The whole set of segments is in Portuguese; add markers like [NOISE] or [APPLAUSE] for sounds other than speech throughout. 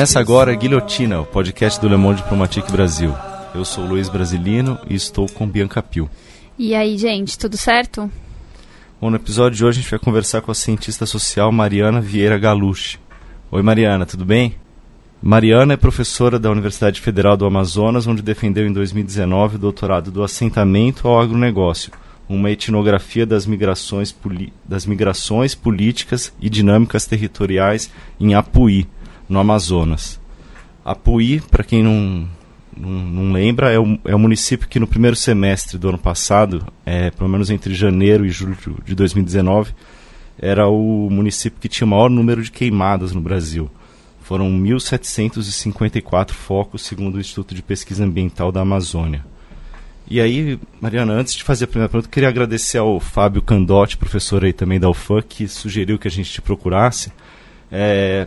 Começa agora a Guilhotina, o podcast do Le Monde Diplomatique Brasil. Eu sou Luiz Brasilino e estou com Bianca Pio. E aí, gente, tudo certo? Bom, no episódio de hoje a gente vai conversar com a cientista social Mariana Vieira Galucci. Oi, Mariana, tudo bem? Mariana é professora da Universidade Federal do Amazonas, onde defendeu em 2019 o doutorado do assentamento ao agronegócio, uma etnografia das migrações, das migrações políticas e dinâmicas territoriais em Apuí, no Amazonas. Apuí, para quem não, não, não lembra, é o, é o, município que no primeiro semestre do ano passado, é, pelo menos entre janeiro e julho de 2019, era o município que tinha o maior número de queimadas no Brasil foram 1.754 focos, segundo o Instituto de Pesquisa Ambiental da Amazônia. E aí, Mariana, antes de fazer a primeira pergunta, queria agradecer ao Fábio Candotti, professor aí também da UFAM, que sugeriu que a gente te procurasse. É,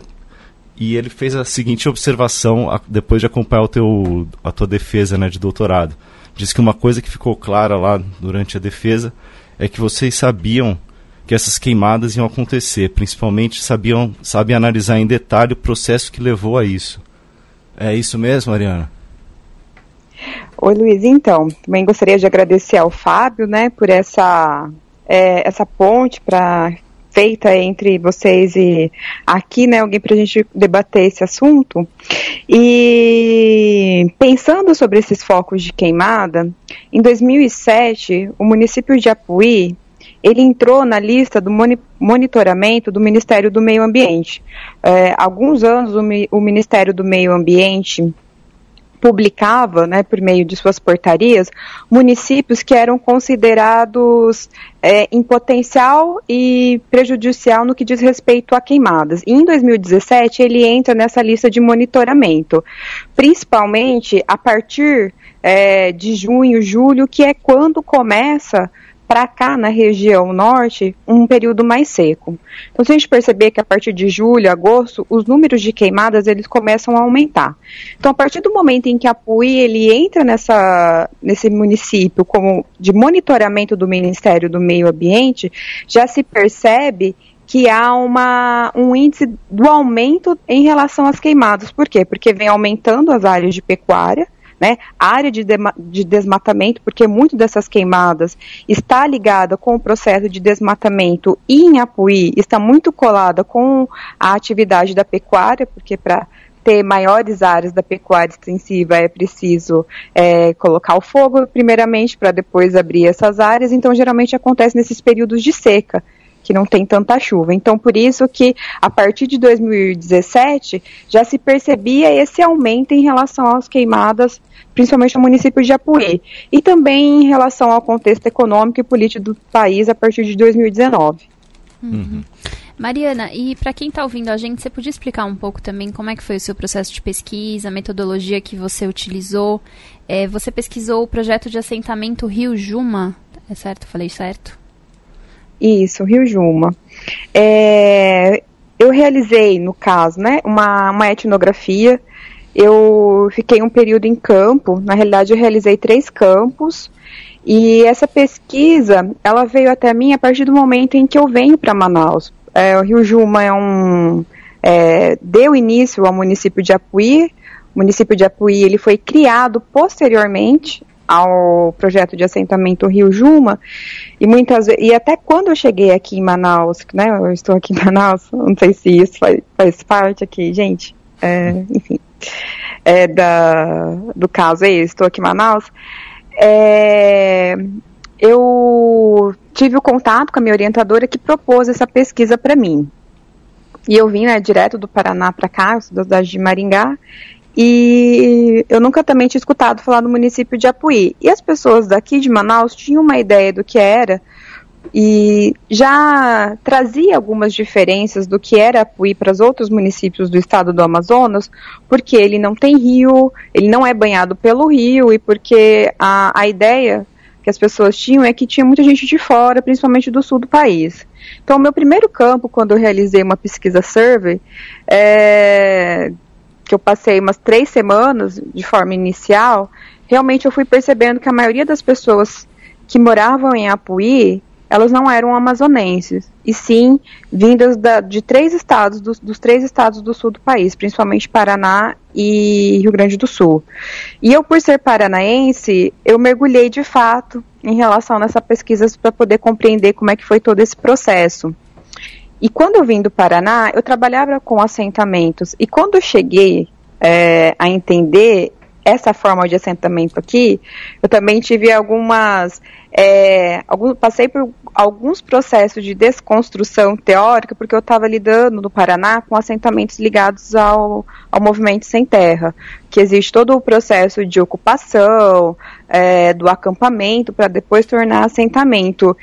e ele fez a seguinte observação a, depois de acompanhar o teu, a tua defesa né, de doutorado. Diz que uma coisa que ficou clara lá durante a defesa é que vocês sabiam que essas queimadas iam acontecer, principalmente sabiam, sabem analisar em detalhe o processo que levou a isso. É isso mesmo, Mariana? Oi, Luiz. Então, também gostaria de agradecer ao Fábio, né, por essa, é, essa ponte para feita entre vocês e aqui, né, alguém para a gente debater esse assunto. E pensando sobre esses focos de queimada, em 2007, o município de Apuí ele entrou na lista do monitoramento do Ministério do Meio Ambiente. É, alguns anos o, o Ministério do Meio Ambiente publicava, né, por meio de suas portarias, municípios que eram considerados é, em potencial e prejudicial no que diz respeito a queimadas. E em 2017 ele entra nessa lista de monitoramento, principalmente a partir é, de junho, julho, que é quando começa para cá, na região norte, um período mais seco. Então, se a gente perceber que a partir de julho, agosto, os números de queimadas eles começam a aumentar. Então, a partir do momento em que a PUI ele entra nessa, nesse município como de monitoramento do Ministério do Meio Ambiente, já se percebe que há uma, um índice do aumento em relação às queimadas. Por quê? Porque vem aumentando as áreas de pecuária, né? área de, de, de desmatamento, porque muito dessas queimadas está ligada com o processo de desmatamento e em Apuí está muito colada com a atividade da pecuária, porque para ter maiores áreas da pecuária extensiva é preciso é, colocar o fogo primeiramente para depois abrir essas áreas, então geralmente acontece nesses períodos de seca que não tem tanta chuva. Então, por isso que a partir de 2017 já se percebia esse aumento em relação às queimadas, principalmente no município de Apuí, e também em relação ao contexto econômico e político do país a partir de 2019. Uhum. Mariana, e para quem está ouvindo a gente, você podia explicar um pouco também como é que foi o seu processo de pesquisa, a metodologia que você utilizou? É, você pesquisou o projeto de assentamento Rio Juma, é certo? Falei certo? Isso, Rio Juma. É, eu realizei, no caso, né, uma, uma etnografia. Eu fiquei um período em campo. Na realidade, eu realizei três campos. E essa pesquisa, ela veio até mim a partir do momento em que eu venho para Manaus. É, o Rio Juma é um é, deu início ao município de Apuí. O município de Apuí ele foi criado posteriormente ao projeto de assentamento Rio Juma e muitas e até quando eu cheguei aqui em Manaus, né, eu estou aqui em Manaus, [LAUGHS] não sei se isso faz, faz parte aqui, gente, é, enfim, é da, do caso aí, estou aqui em Manaus, é, eu tive o contato com a minha orientadora que propôs essa pesquisa para mim. E eu vim né, direto do Paraná para cá, da cidade de Maringá, e eu nunca também tinha escutado falar do município de Apuí. E as pessoas daqui de Manaus tinham uma ideia do que era e já trazia algumas diferenças do que era Apuí para os outros municípios do estado do Amazonas, porque ele não tem rio, ele não é banhado pelo rio e porque a, a ideia que as pessoas tinham é que tinha muita gente de fora, principalmente do sul do país. Então, o meu primeiro campo, quando eu realizei uma pesquisa survey, é, que eu passei umas três semanas de forma inicial, realmente eu fui percebendo que a maioria das pessoas que moravam em Apuí, elas não eram amazonenses, e sim vindas da, de três estados, dos, dos, três estados do sul do país, principalmente Paraná e Rio Grande do Sul. E eu, por ser paranaense, eu mergulhei de fato em relação nessa pesquisa para poder compreender como é que foi todo esse processo. E quando eu vim do Paraná, eu trabalhava com assentamentos, e quando eu cheguei é, a entender essa forma de assentamento aqui, eu também tive algumas. É, algum, passei por alguns processos de desconstrução teórica, porque eu estava lidando no Paraná com assentamentos ligados ao, ao movimento sem terra, que existe todo o processo de ocupação, é, do acampamento, para depois tornar assentamento.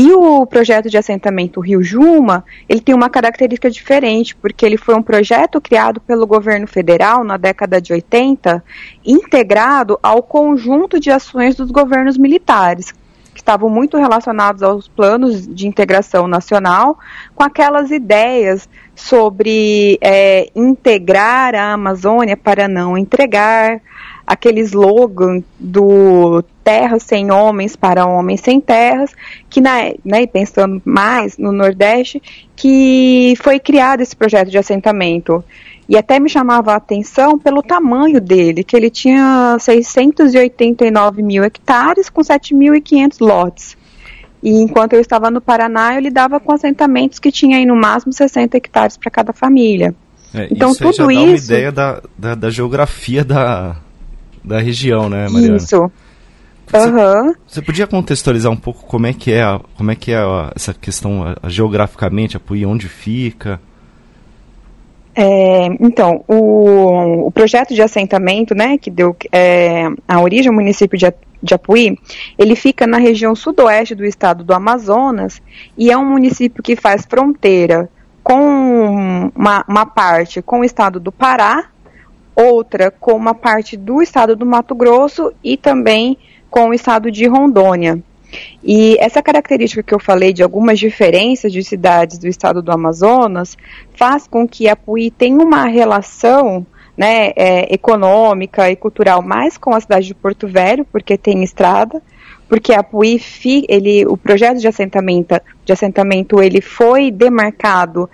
E o projeto de assentamento Rio Juma, ele tem uma característica diferente, porque ele foi um projeto criado pelo governo federal na década de 80, integrado ao conjunto de ações dos governos militares, que estavam muito relacionados aos planos de integração nacional, com aquelas ideias sobre é, integrar a Amazônia para não entregar, aquele slogan do terra sem homens para homens sem terras, que na, né, pensando mais no Nordeste, que foi criado esse projeto de assentamento. E até me chamava a atenção pelo tamanho dele, que ele tinha 689 mil hectares com 7.500 lotes. E enquanto eu estava no Paraná, eu lidava com assentamentos que tinham aí no máximo 60 hectares para cada família. É, então isso tudo já dá isso. uma ideia da, da, da geografia da, da região, né, Mariana? Isso. Você, uhum. você podia contextualizar um pouco como é que é, a, como é que é a, essa questão a, a geograficamente, Apuí, onde fica? É, então, o, o, projeto de assentamento, né, que deu é, a origem ao município de, de Apuí, ele fica na região sudoeste do estado do Amazonas e é um município que faz fronteira com uma, uma parte com o estado do Pará, outra com uma parte do estado do Mato Grosso e também com o estado de Rondônia. E essa característica que eu falei de algumas diferenças de cidades do estado do Amazonas faz com que Apuí tenha uma relação né, é, econômica e cultural mais com a cidade de Porto Velho, porque tem estrada, porque Apuí, ele, o projeto de assentamento, de assentamento ele foi demarcado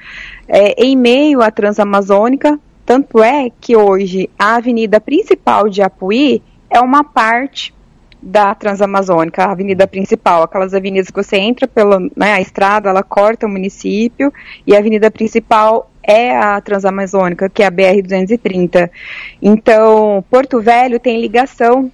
é, em meio à Transamazônica, tanto é que hoje a avenida principal de Apuí é uma parte da Transamazônica, a avenida principal, aquelas avenidas que você entra pela né, a estrada, ela corta o município, e a avenida principal é a Transamazônica, que é a BR-230. Então, Porto Velho tem ligação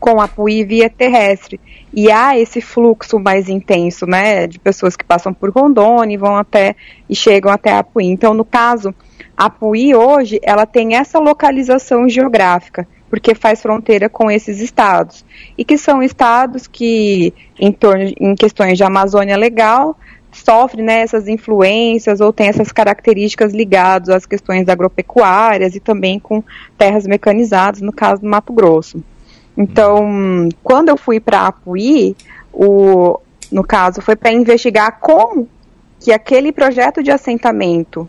com a via terrestre. E há esse fluxo mais intenso, né, de pessoas que passam por Rondônia e vão até e chegam até a. Então, no caso, a hoje, ela tem essa localização geográfica porque faz fronteira com esses estados. E que são estados que, em, torno, em questões de Amazônia legal, sofrem né, essas influências ou tem essas características ligadas às questões agropecuárias e também com terras mecanizadas, no caso do Mato Grosso. Então, quando eu fui para Apuí, o, no caso, foi para investigar como que aquele projeto de assentamento,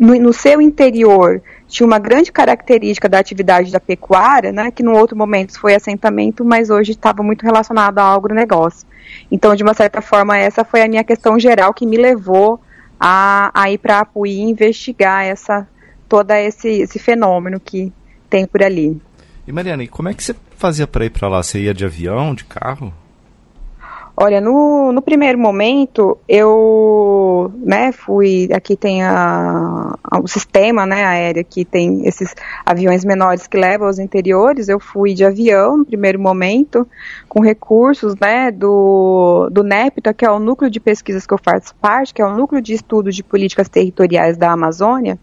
no, no seu interior tinha uma grande característica da atividade da pecuária, né, que no outro momento foi assentamento, mas hoje estava muito relacionado ao agronegócio. Então, de uma certa forma, essa foi a minha questão geral que me levou a, a ir para Apuí investigar essa, todo esse, esse fenômeno que tem por ali. E Mariana, e como é que você fazia para ir para lá? Você ia de avião, de carro? Olha, no, no primeiro momento, eu né, fui. Aqui tem a, a, o sistema né, aéreo, que tem esses aviões menores que levam aos interiores. Eu fui de avião no primeiro momento, com recursos né, do, do NEPTA, que é o núcleo de pesquisas que eu faço parte, que é o núcleo de estudo de políticas territoriais da Amazônia.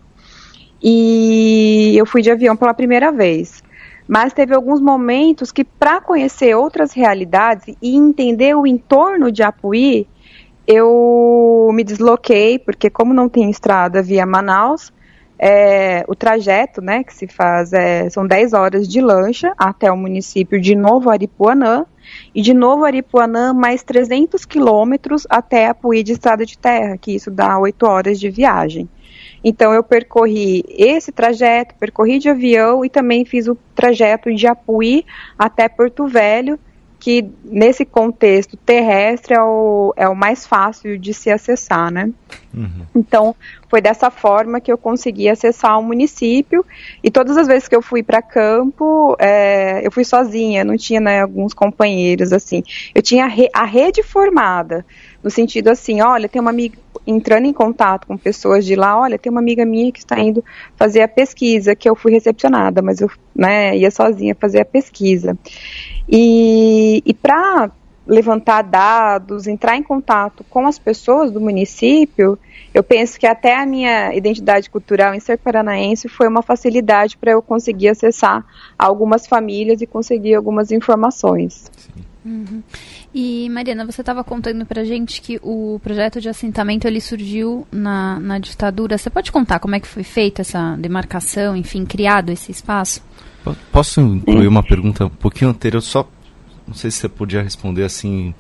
E eu fui de avião pela primeira vez mas teve alguns momentos que, para conhecer outras realidades e entender o entorno de Apuí, eu me desloquei, porque como não tem estrada via Manaus, é, o trajeto né, que se faz é, são 10 horas de lancha até o município de Novo Aripuanã, e de Novo Aripuanã mais 300 quilômetros até Apuí de estrada de terra, que isso dá 8 horas de viagem. Então eu percorri esse trajeto, percorri de avião e também fiz o trajeto de Apuí até Porto Velho, que nesse contexto terrestre é o, é o mais fácil de se acessar, né? Uhum. Então, foi dessa forma que eu consegui acessar o município e todas as vezes que eu fui para campo, é, eu fui sozinha, não tinha né, alguns companheiros, assim. Eu tinha a, re, a rede formada, no sentido assim, olha, tem uma amiga entrando em contato com pessoas de lá, olha, tem uma amiga minha que está indo fazer a pesquisa, que eu fui recepcionada, mas eu né, ia sozinha fazer a pesquisa. E, e para levantar dados, entrar em contato com as pessoas do município, eu penso que até a minha identidade cultural em ser paranaense foi uma facilidade para eu conseguir acessar algumas famílias e conseguir algumas informações. Uhum. E Mariana, você estava contando para gente que o projeto de assentamento ele surgiu na, na ditadura. Você pode contar como é que foi feita essa demarcação, enfim, criado esse espaço? Posso incluir uma pergunta um pouquinho anterior, só não sei se você podia responder assim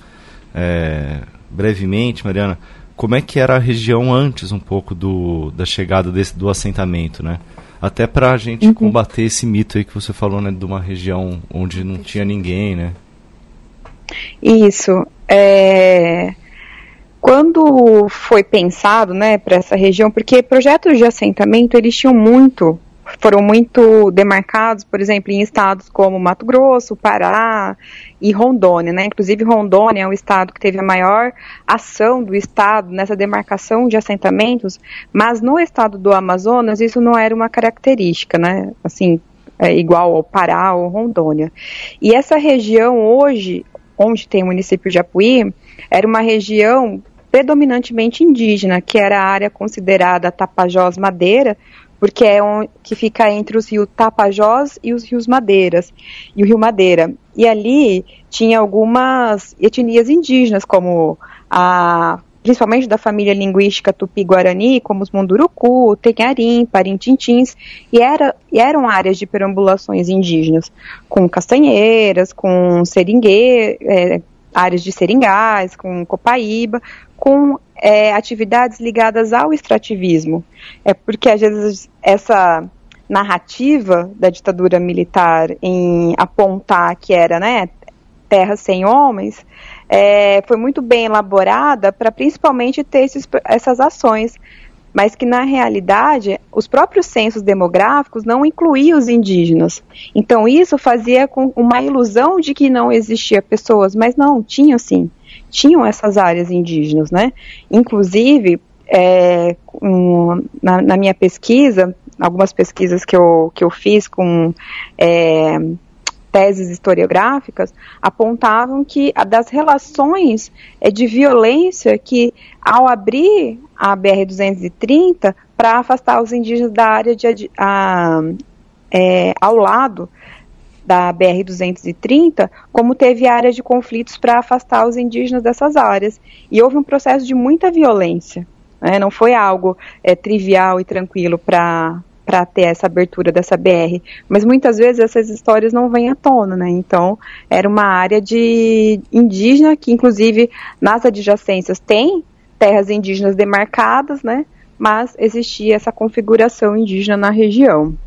é, brevemente, Mariana. Como é que era a região antes um pouco do, da chegada desse, do assentamento, né? Até para a gente uhum. combater esse mito aí que você falou, né, de uma região onde não tinha ninguém, né? Isso. É... Quando foi pensado, né, para essa região, porque projetos de assentamento eles tinham muito foram muito demarcados, por exemplo, em estados como Mato Grosso, Pará e Rondônia, né? Inclusive Rondônia é o estado que teve a maior ação do estado nessa demarcação de assentamentos, mas no estado do Amazonas isso não era uma característica, né? Assim, é igual ao Pará ou Rondônia. E essa região hoje, onde tem o município de Apuí, era uma região predominantemente indígena, que era a área considerada Tapajós Madeira, porque é um que fica entre os rios Tapajós e os rios Madeiras e o Rio Madeira. E ali tinha algumas etnias indígenas, como a principalmente da família linguística tupi-guarani, como os Munduruku, Tenharim, Parintintins, e, era, e eram áreas de perambulações indígenas, com castanheiras, com seringue, é, áreas de seringais, com copaíba, com é, atividades ligadas ao extrativismo. É porque às vezes essa narrativa da ditadura militar em apontar que era, né, terra sem homens, é, foi muito bem elaborada para principalmente ter esses, essas ações, mas que na realidade os próprios censos demográficos não incluíam os indígenas. Então isso fazia com uma ilusão de que não existia pessoas, mas não, tinha sim tinham essas áreas indígenas, né? Inclusive, é, um, na, na, minha pesquisa, algumas pesquisas que eu, que eu fiz com é, teses historiográficas, apontavam que a das relações é, de violência que, ao abrir a BR-230 para afastar os indígenas da área de, a, é, ao lado da BR-230, como teve áreas de conflitos para afastar os indígenas dessas áreas. E houve um processo de muita violência. Né? Não foi algo é, trivial e tranquilo para para ter essa abertura dessa BR, mas muitas vezes essas histórias não vêm à tona, né? Então, era uma área de indígena que inclusive nas adjacências tem terras indígenas demarcadas, né? Mas existia essa configuração indígena na região.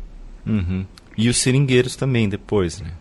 Uhum. E os seringueiros também depois, né?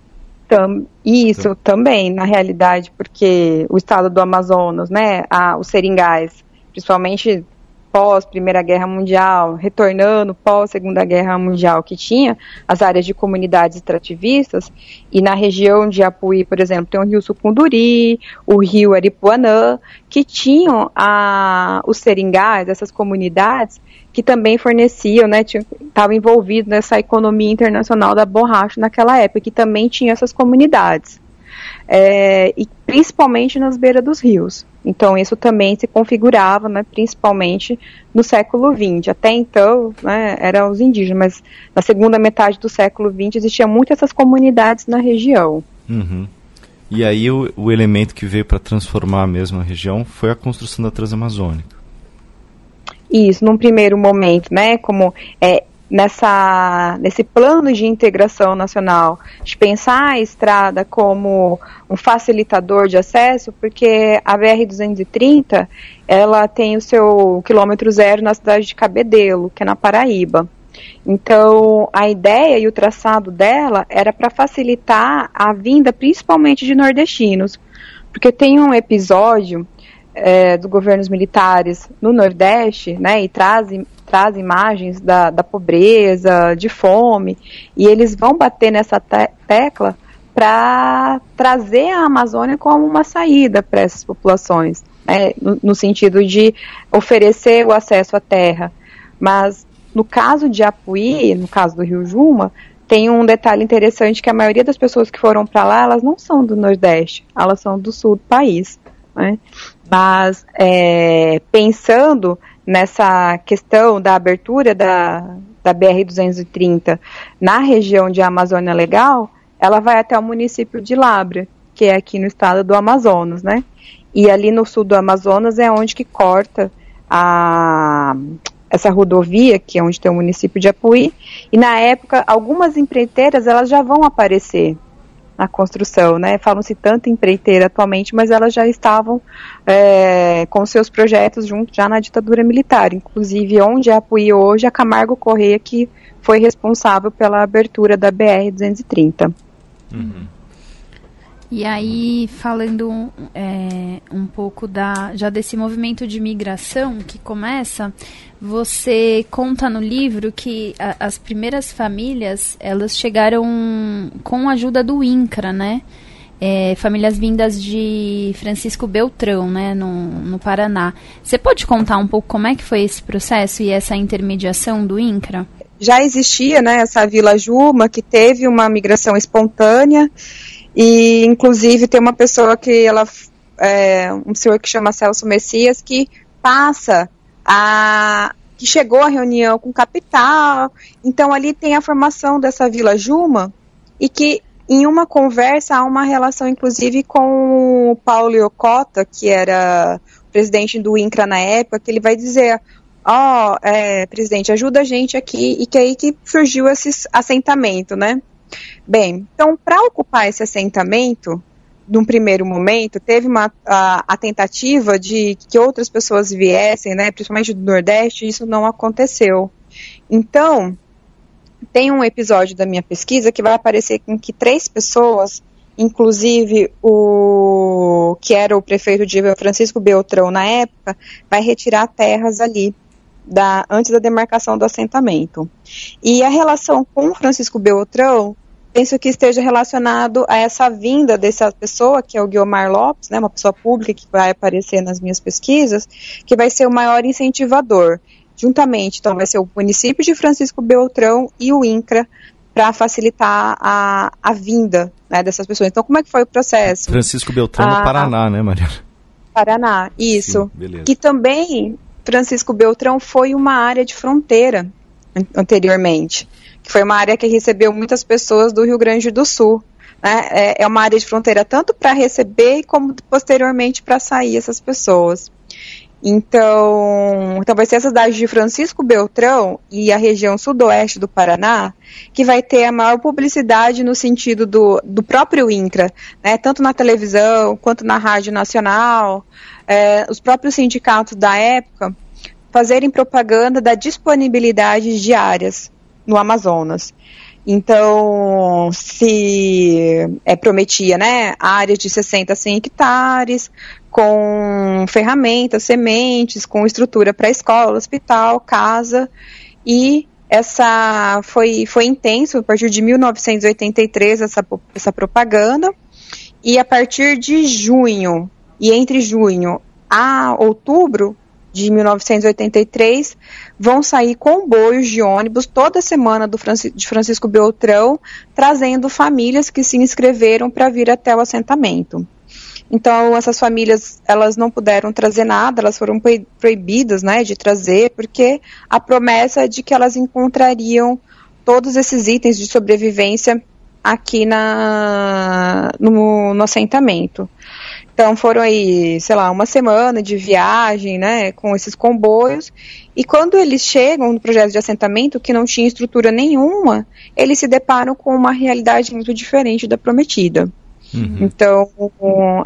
Tam, isso então. também, na realidade, porque o estado do Amazonas, né, os seringais, principalmente pós Primeira Guerra Mundial, retornando pós Segunda Guerra Mundial, que tinha as áreas de comunidades extrativistas, e na região de Apuí, por exemplo, tem o Rio Sucunduri, o Rio Aripuanã, que tinham a, os seringais, essas comunidades, que também forneciam, né, estavam envolvidos nessa economia internacional da borracha naquela época, que também tinha essas comunidades. É, e principalmente nas beiras dos rios. Então isso também se configurava, né, principalmente no século XX. Até então, né, eram os indígenas, mas na segunda metade do século XX existiam muitas essas comunidades na região. Uhum. E aí o, o elemento que veio para transformar mesmo a região foi a construção da Transamazônica. Isso, num primeiro momento, né, como é, nessa, nesse plano de integração nacional, de pensar a estrada como um facilitador de acesso, porque a BR-230, ela tem o seu quilômetro zero na cidade de Cabedelo, que é na Paraíba. Então, a ideia e o traçado dela era para facilitar a vinda principalmente de nordestinos, porque tem um episódio é, dos governos militares no Nordeste, né, e traz, traz imagens da, da pobreza, de fome, e eles vão bater nessa te tecla para trazer a Amazônia como uma saída para essas populações, né, no, no sentido de oferecer o acesso à terra. Mas no caso de Apuí, no caso do Rio Juma, tem um detalhe interessante que a maioria das pessoas que foram para lá, elas não são do Nordeste, elas são do sul do país. Né? Mas é, pensando nessa questão da abertura da, da BR-230 na região de Amazônia Legal, ela vai até o município de Labra, que é aqui no estado do Amazonas, né? E ali no sul do Amazonas é onde que corta a, essa rodovia, que é onde tem o município de Apuí, e na época algumas empreiteiras elas já vão aparecer na construção, né? Falam-se tanto empreiteira atualmente, mas elas já estavam é, com seus projetos junto já na ditadura militar, inclusive onde é Apuí hoje, a Camargo Correia que foi responsável pela abertura da BR 230. Uhum. E aí, falando é, um pouco da, já desse movimento de migração que começa, você conta no livro que a, as primeiras famílias, elas chegaram com a ajuda do INCRA, né? É, famílias vindas de Francisco Beltrão, né, no, no Paraná. Você pode contar um pouco como é que foi esse processo e essa intermediação do INCRA? Já existia, né, essa Vila Juma, que teve uma migração espontânea, e, inclusive, tem uma pessoa que ela. É, um senhor que chama Celso Messias, que passa a. que chegou à reunião com capital. Então, ali tem a formação dessa Vila Juma, e que em uma conversa há uma relação, inclusive, com o Paulo Iocota, que era presidente do INCRA na época, que ele vai dizer: Ó, oh, é, presidente, ajuda a gente aqui, e que aí que surgiu esse assentamento, né? Bem, então, para ocupar esse assentamento, num primeiro momento, teve uma, a, a, tentativa de que outras pessoas viessem, né, principalmente do Nordeste, e isso não aconteceu. Então, tem um episódio da minha pesquisa que vai aparecer com que três pessoas, inclusive o que era o prefeito de Francisco Beltrão na época, vai retirar terras ali. Da, antes da demarcação do assentamento. E a relação com Francisco Beltrão penso que esteja relacionado a essa vinda dessa pessoa, que é o Guilmar Lopes, né, uma pessoa pública que vai aparecer nas minhas pesquisas, que vai ser o maior incentivador. Juntamente, então, vai ser o município de Francisco Beltrão e o INCRA para facilitar a, a vinda né, dessas pessoas. Então, como é que foi o processo? Francisco Beltrão no ah, Paraná, né, Maria? Paraná, isso. Sim, que também Francisco Beltrão foi uma área de fronteira anteriormente foi uma área que recebeu muitas pessoas do Rio Grande do Sul. Né? É, é uma área de fronteira tanto para receber como posteriormente para sair essas pessoas. Então, então vai ser essa cidade de Francisco Beltrão e a região sudoeste do Paraná que vai ter a maior publicidade no sentido do, do próprio INCRA, né, tanto na televisão quanto na rádio nacional, é, os próprios sindicatos da época fazerem propaganda da disponibilidade de áreas no Amazonas. Então, se é, prometia, né, áreas de 60 a 100 hectares, com ferramentas, sementes, com estrutura para escola, hospital, casa, e essa foi, foi intenso a partir de 1983 essa, essa propaganda, e a partir de junho, e entre junho a outubro de 1983, vão sair comboios de ônibus toda semana do de Francisco Beltrão, trazendo famílias que se inscreveram para vir até o assentamento. Então, essas famílias, elas não puderam trazer nada, elas foram proibidas, né, de trazer, porque a promessa é de que elas encontrariam todos esses itens de sobrevivência aqui na, no, no assentamento. Então foram aí, sei lá, uma semana de viagem, né, com esses comboios. E quando eles chegam no projeto de assentamento, que não tinha estrutura nenhuma, eles se deparam com uma realidade muito diferente da prometida. Uhum. Então,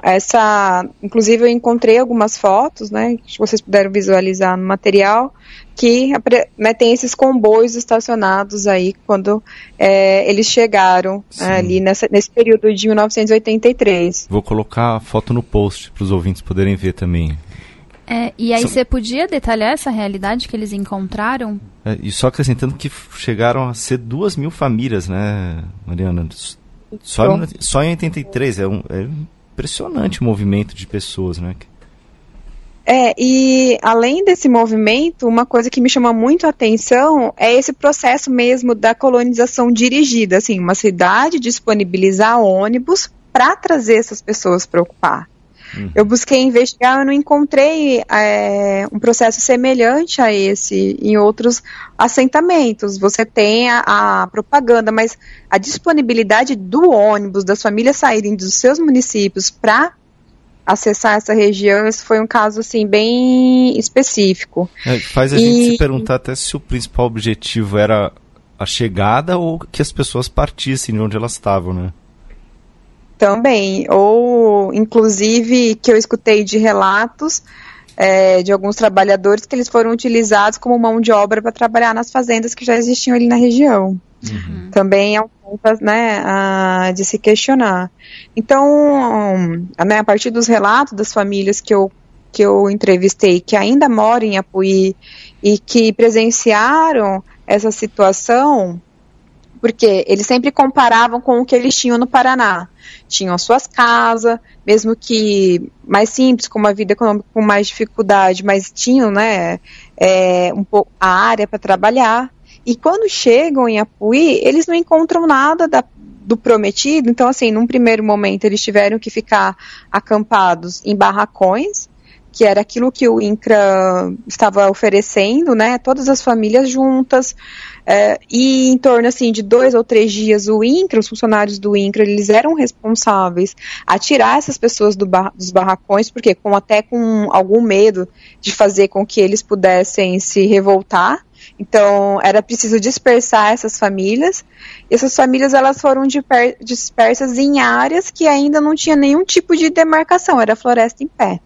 essa. Inclusive, eu encontrei algumas fotos, né? Que vocês puderam visualizar no material, que né, tem esses comboios estacionados aí quando é, eles chegaram né, ali nessa, nesse período de 1983. Vou colocar a foto no post para os ouvintes poderem ver também. É, e aí São... você podia detalhar essa realidade que eles encontraram? É, e só acrescentando que chegaram a ser duas mil famílias, né, Mariana? Só, só em 83, é, um, é impressionante o movimento de pessoas, né? É, e além desse movimento, uma coisa que me chama muito a atenção é esse processo mesmo da colonização dirigida, assim, uma cidade disponibilizar ônibus para trazer essas pessoas para ocupar. Uhum. Eu busquei investigar, eu não encontrei é, um processo semelhante a esse em outros assentamentos. Você tem a, a, propaganda, mas a disponibilidade do ônibus, das famílias saírem dos seus municípios para acessar essa região, esse foi um caso assim bem específico. É, faz a e... gente se perguntar até se o principal objetivo era a chegada ou que as pessoas partissem de onde elas estavam, né? Também, ou inclusive que eu escutei de relatos é, de alguns trabalhadores que eles foram utilizados como mão de obra para trabalhar nas fazendas que já existiam ali na região. Uhum. Também é um ponto né, a, de se questionar. Então, né, a partir dos relatos das famílias que eu, que eu entrevistei, que ainda moram em Apuí e que presenciaram essa situação, porque eles sempre comparavam com o que eles tinham no Paraná. Tinham suas casas, mesmo que mais simples, com uma vida econômica com mais dificuldade, mas tinham, né, é, um pouco a área para trabalhar. E quando chegam em Apuí, eles não encontram nada da, do prometido. Então, assim, num primeiro momento, eles tiveram que ficar acampados em barracões, que era aquilo que o INCRA estava oferecendo, né? Todas as famílias juntas. É, e em torno assim de dois ou três dias o INCRA, os funcionários do INCRA, eles eram responsáveis a tirar essas pessoas do bar, dos barracões, porque com até com algum medo de fazer com que eles pudessem se revoltar. Então era preciso dispersar essas famílias. E essas famílias elas foram dispersas em áreas que ainda não tinha nenhum tipo de demarcação, era floresta em pé.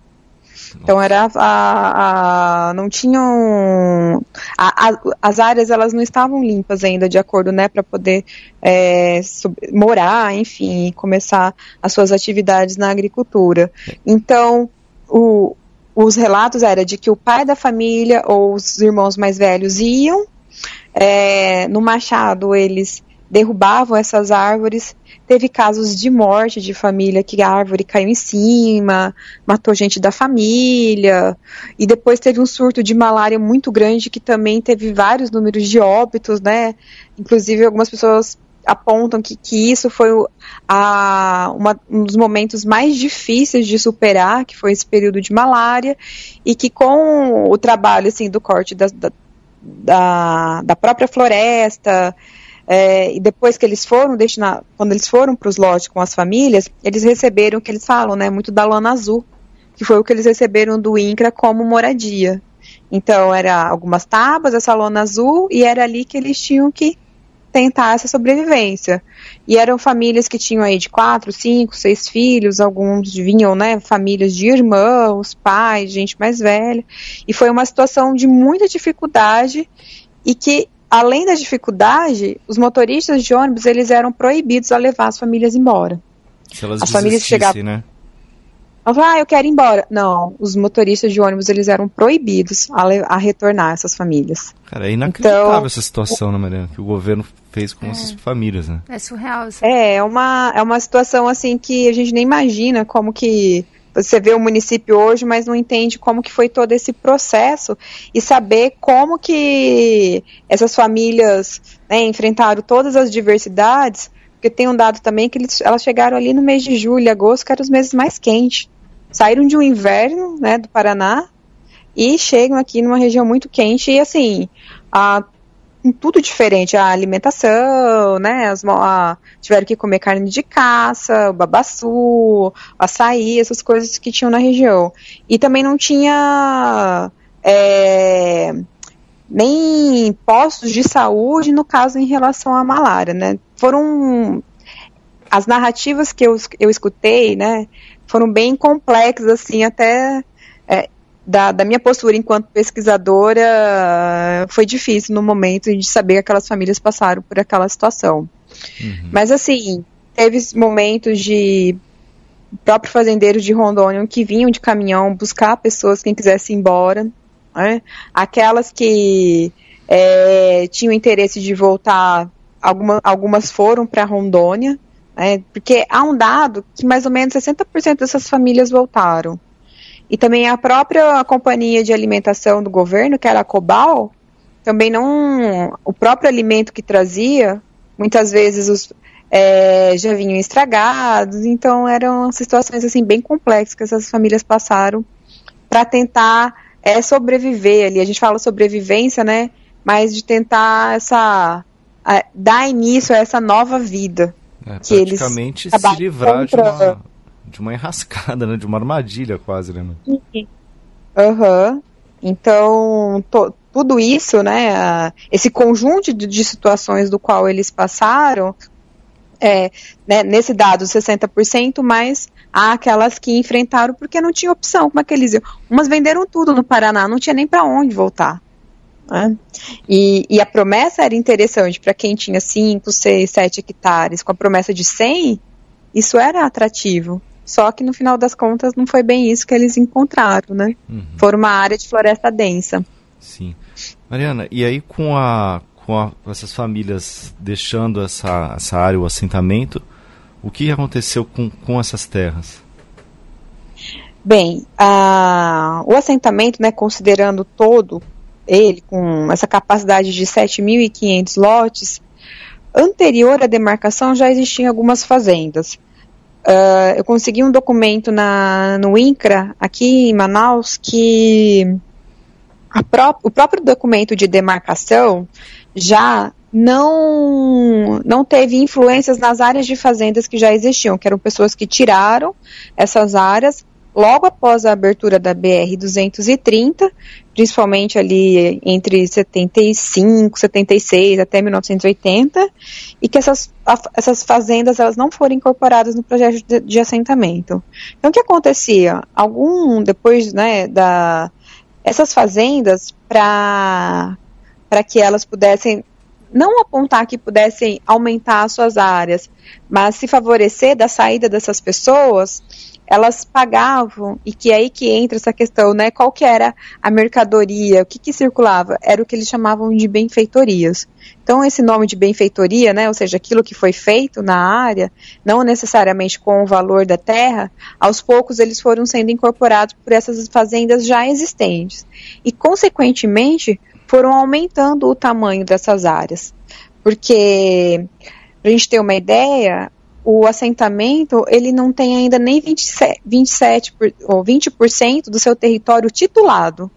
Então era a, a não tinham a, a, as áreas elas não estavam limpas ainda de acordo né para poder é, sub, morar enfim começar as suas atividades na agricultura. Então o, os relatos era de que o pai da família ou os irmãos mais velhos iam é, no machado eles derrubavam essas árvores Teve casos de morte de família que a árvore caiu em cima, matou gente da família. E depois teve um surto de malária muito grande que também teve vários números de óbitos, né? Inclusive algumas pessoas apontam que, que isso foi a, uma, um dos momentos mais difíceis de superar, que foi esse período de malária, e que com o trabalho assim, do corte da, da, da própria floresta, é, e depois que eles foram destinar, quando eles foram para os lotes com as famílias, eles receberam o que eles falam, né, muito da lona azul, que foi o que eles receberam do INCRA como moradia. Então, era algumas tábuas, essa lona azul, e era ali que eles tinham que tentar essa sobrevivência. E eram famílias que tinham aí de quatro, cinco, seis filhos, alguns vinham, né, famílias de irmãos, pais, gente mais velha. E foi uma situação de muita dificuldade e que além da dificuldade, os motoristas de ônibus eles eram proibidos a levar as famílias embora. Se elas as famílias chegavam, né? Ah, eu quero ir embora. Não, os motoristas de ônibus eles eram proibidos a, a retornar essas famílias. Cara, é inacreditável então, essa situação, né, Mariana? Que o governo fez com é, essas famílias, né? É surreal. Isso. É, é uma, é uma situação assim que a gente nem imagina como que você vê o município hoje, mas não entende como que foi todo esse processo e saber como que essas famílias né, enfrentaram todas as diversidades, porque tem um dado também que eles, elas chegaram ali no mês de julho, agosto, que eram os meses mais quentes. Saíram de um inverno, né, do Paraná, e chegam aqui numa região muito quente, e assim, a tudo diferente, a alimentação, né? As, a, tiveram que comer carne de caça, babaçu, açaí, essas coisas que tinham na região. E também não tinha é, nem postos de saúde, no caso, em relação à malária, né? Foram as narrativas que eu, eu escutei, né, foram bem complexas, assim, até é, da, da, minha postura enquanto pesquisadora foi difícil no momento de saber que aquelas famílias passaram por aquela situação. Uhum. Mas, assim, teve momentos de próprios fazendeiros de Rondônia que vinham de caminhão buscar pessoas, quem quisesse ir embora. Né? Aquelas que é, tinham interesse de voltar, alguma, algumas foram para Rondônia, né? porque há um dado que mais ou menos 60% dessas famílias voltaram. E também a própria companhia de alimentação do governo, que era a Cobal, também não. O próprio alimento que trazia, muitas vezes os, é, já vinham estragados, então eram situações assim bem complexas que essas famílias passaram para tentar é, sobreviver ali. A gente fala sobrevivência, né? Mas de tentar essa a, dar início a essa nova vida. É, que eles se livrar contra... de, uma, de uma enrascada, né? De uma armadilha quase, né? Aham. Uhum. Então, to, tudo isso, né? Esse conjunto de, de situações do qual eles passaram é, né, nesse dado 60%, mas há aquelas que enfrentaram porque não tinha opção. Como é que eles iam? Umas venderam tudo no Paraná, não tinha nem para onde voltar. Né? E, e, a promessa era interessante para quem tinha 5, 6, 7 hectares, com a promessa de 100, isso era atrativo. Só que no final das contas não foi bem isso que eles encontraram, né? Uhum. Foram uma área de floresta densa. Sim. Mariana, e aí com a, com, a, essas famílias deixando essa, essa área, o assentamento, o que aconteceu com, com essas terras? Bem, a, o assentamento, né, considerando todo ele, com essa capacidade de 7.500 lotes, anterior à demarcação já existiam algumas fazendas. Uh, eu consegui um documento na, no INCRA, aqui em Manaus, que pró o próprio documento de demarcação já não não teve influências nas áreas de fazendas que já existiam, que eram pessoas que tiraram essas áreas logo após a abertura da BR 230, principalmente ali entre 75, 76 até 1980, e que essas, essas fazendas elas não foram incorporadas no projeto de, de assentamento. Então o que acontecia? Algum depois, né, da essas fazendas para que elas pudessem não apontar que pudessem aumentar as suas áreas, mas se favorecer da saída dessas pessoas, elas pagavam, e que é aí que entra essa questão, né? Qual que era a mercadoria, o que, que circulava? Era o que eles chamavam de benfeitorias. Então, esse nome de benfeitoria, né, ou seja, aquilo que foi feito na área, não necessariamente com o valor da terra, aos poucos eles foram sendo incorporados por essas fazendas já existentes. E, consequentemente, foram aumentando o tamanho dessas áreas. Porque, para a gente ter uma ideia, o assentamento ele não tem ainda nem 27, 27 por, ou 20% do seu território titulado.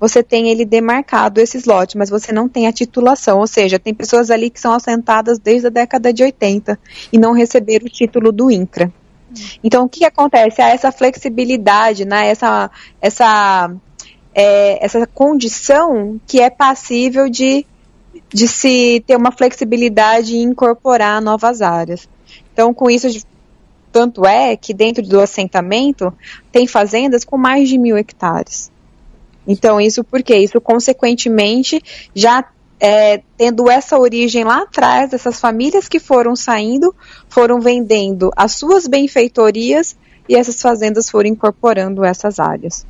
Você tem ele demarcado, esses lotes, mas você não tem a titulação, ou seja, tem pessoas ali que são assentadas desde a década de 80 e não receberam o título do INCRA. Então, o que, que acontece? Há essa flexibilidade, né? essa, essa é, essa condição que é passível de, de se ter uma flexibilidade e incorporar novas áreas. Então, com isso, tanto é que dentro do assentamento tem fazendas com mais de mil hectares. Então, isso porque isso, consequentemente, já é, tendo essa origem lá atrás, essas famílias que foram saindo, foram vendendo as suas benfeitorias e essas fazendas foram incorporando essas áreas.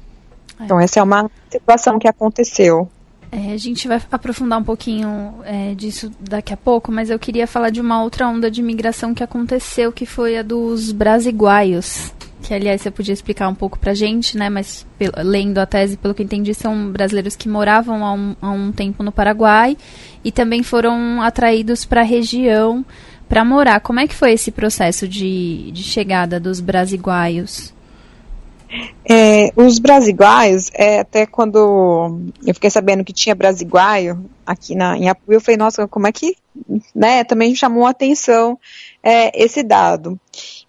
É. Então, essa é uma situação que aconteceu. É, a gente vai aprofundar um pouquinho é, disso daqui a pouco, mas eu queria falar de uma outra onda de imigração que aconteceu, que foi a dos brasiguaios. Que, aliás, você podia explicar um pouco pra gente, né? Mas lendo a tese, pelo que entendi, são brasileiros que moravam há um, há um tempo no Paraguai e também foram atraídos para a região para morar. Como é que foi esse processo de, de chegada dos brasiguaios? É, os brasiguaios, é, até quando eu fiquei sabendo que tinha brasiguaio aqui na, em Apuí, eu falei, nossa, como é que, né, também chamou a atenção é, esse dado.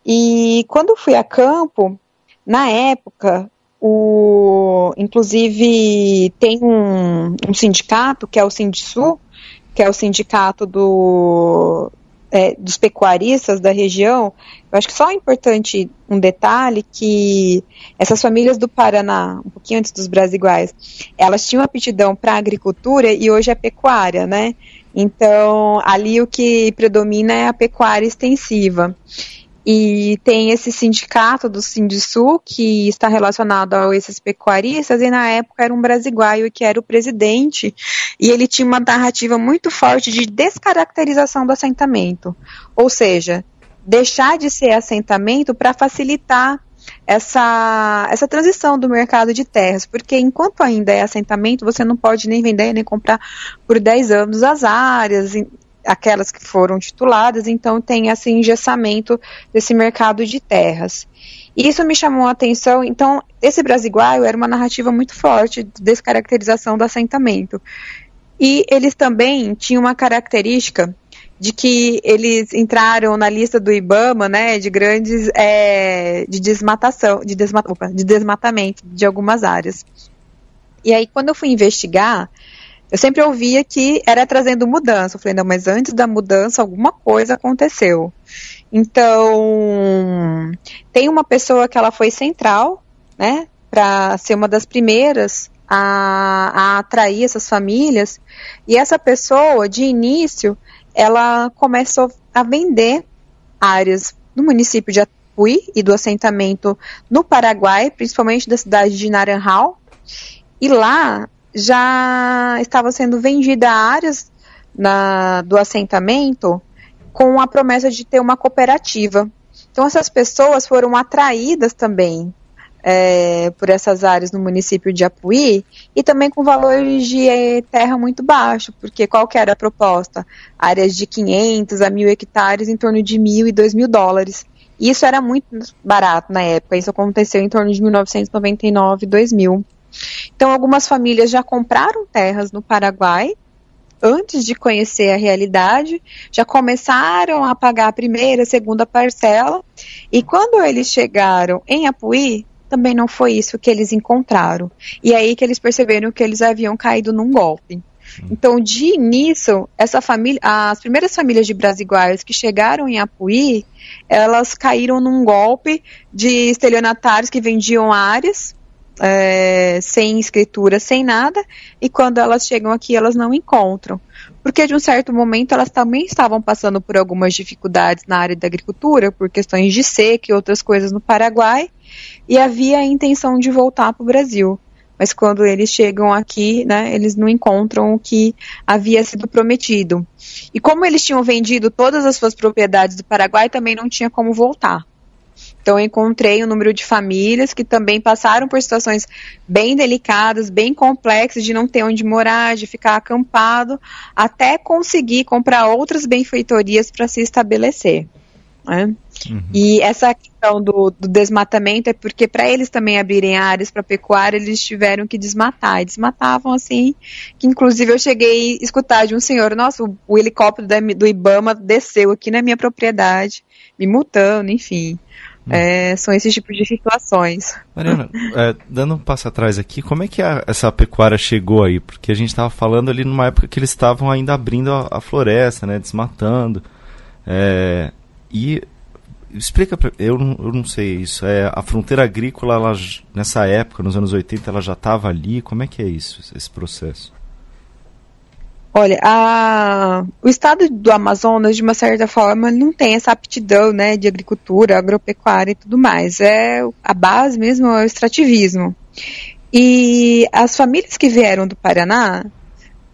E quando fui a campo, na época, o, inclusive tem um, um sindicato, que é o Sindisul, que é o sindicato do, é, dos pecuaristas da região, eu acho que só é importante um detalhe que essas famílias do Paraná, um pouquinho antes dos Brasiguais, elas tinham aptidão para agricultura e hoje é pecuária, né? Então, ali o que predomina é a pecuária extensiva. E tem esse sindicato do Sindisul, que está relacionado a esses pecuaristas, e na época era um brasiguaio que era o presidente, e ele tinha uma narrativa muito forte de descaracterização do assentamento. Ou seja, deixar de ser assentamento para facilitar essa, essa transição do mercado de terras, porque enquanto ainda é assentamento, você não pode nem vender nem comprar por 10 anos as áreas, aquelas que foram tituladas, então tem esse engessamento desse mercado de terras. E isso me chamou a atenção, então, esse Brasiguaio era uma narrativa muito forte de descaracterização do assentamento. E eles também tinham uma característica de que eles entraram na lista do IBAMA, né, de grandes, é, de desmatação, de, desmata, opa, de desmatamento de algumas áreas. E aí, quando eu fui investigar, eu sempre ouvia que era trazendo mudança. Eu falei, não, mas antes da mudança alguma coisa aconteceu. Então, tem uma pessoa que ela foi central, né, para ser uma das primeiras a, a atrair essas famílias. E essa pessoa, de início, ela começou a vender áreas no município de Apuí e do assentamento no Paraguai, principalmente da cidade de Naranjal. E lá já estava sendo vendida áreas na, do assentamento com a promessa de ter uma cooperativa. Então essas pessoas foram atraídas também é, por essas áreas no município de Apuí e também com valores de é, terra muito baixo, porque qual que era a proposta? Áreas de 500 a 1.000 hectares em torno de mil e dois mil dólares. Isso era muito barato na época, isso aconteceu em torno de 1999, 2000. Então, algumas famílias já compraram terras no Paraguai antes de conhecer a realidade, já começaram a pagar a primeira, a segunda parcela, e quando eles chegaram em Apuí, também não foi isso que eles encontraram. E aí que eles perceberam que eles haviam caído num golpe. Então, de início, essa família, as primeiras famílias de brasiguaios que chegaram em Apuí, elas caíram num golpe de estelionatários que vendiam áreas é, sem escritura, sem nada, e quando elas chegam aqui, elas não encontram. Porque de um certo momento elas também estavam passando por algumas dificuldades na área da agricultura, por questões de seca e outras coisas no Paraguai, e havia a intenção de voltar para o Brasil. Mas quando eles chegam aqui, né, eles não encontram o que havia sido prometido. E como eles tinham vendido todas as suas propriedades do Paraguai, também não tinha como voltar. Então, eu encontrei um número de famílias que também passaram por situações bem delicadas, bem complexas, de não ter onde morar, de ficar acampado, até conseguir comprar outras benfeitorias para se estabelecer. Né? Uhum. E essa questão do, do, desmatamento é porque para eles também abrirem áreas para pecuária, eles tiveram que desmatar. E desmatavam assim, que inclusive eu cheguei a escutar de um senhor, nossa, o, o helicóptero da, do Ibama desceu aqui na minha propriedade, me multando, enfim. É, são esses tipos de situações. Mariana, é, dando um passo atrás aqui, como é que a, essa pecuária chegou aí? Porque a gente estava falando ali numa época que eles estavam ainda abrindo a, a floresta, né, desmatando. É, e explica para eu, não, eu não sei isso. É, a fronteira agrícola, ela, nessa época, nos anos 80, ela já estava ali. Como é que é isso, esse processo? Olha, a, o estado do Amazonas, de uma certa forma, não tem essa aptidão né, de agricultura, agropecuária e tudo mais. É a base mesmo é o extrativismo. E as famílias que vieram do Paraná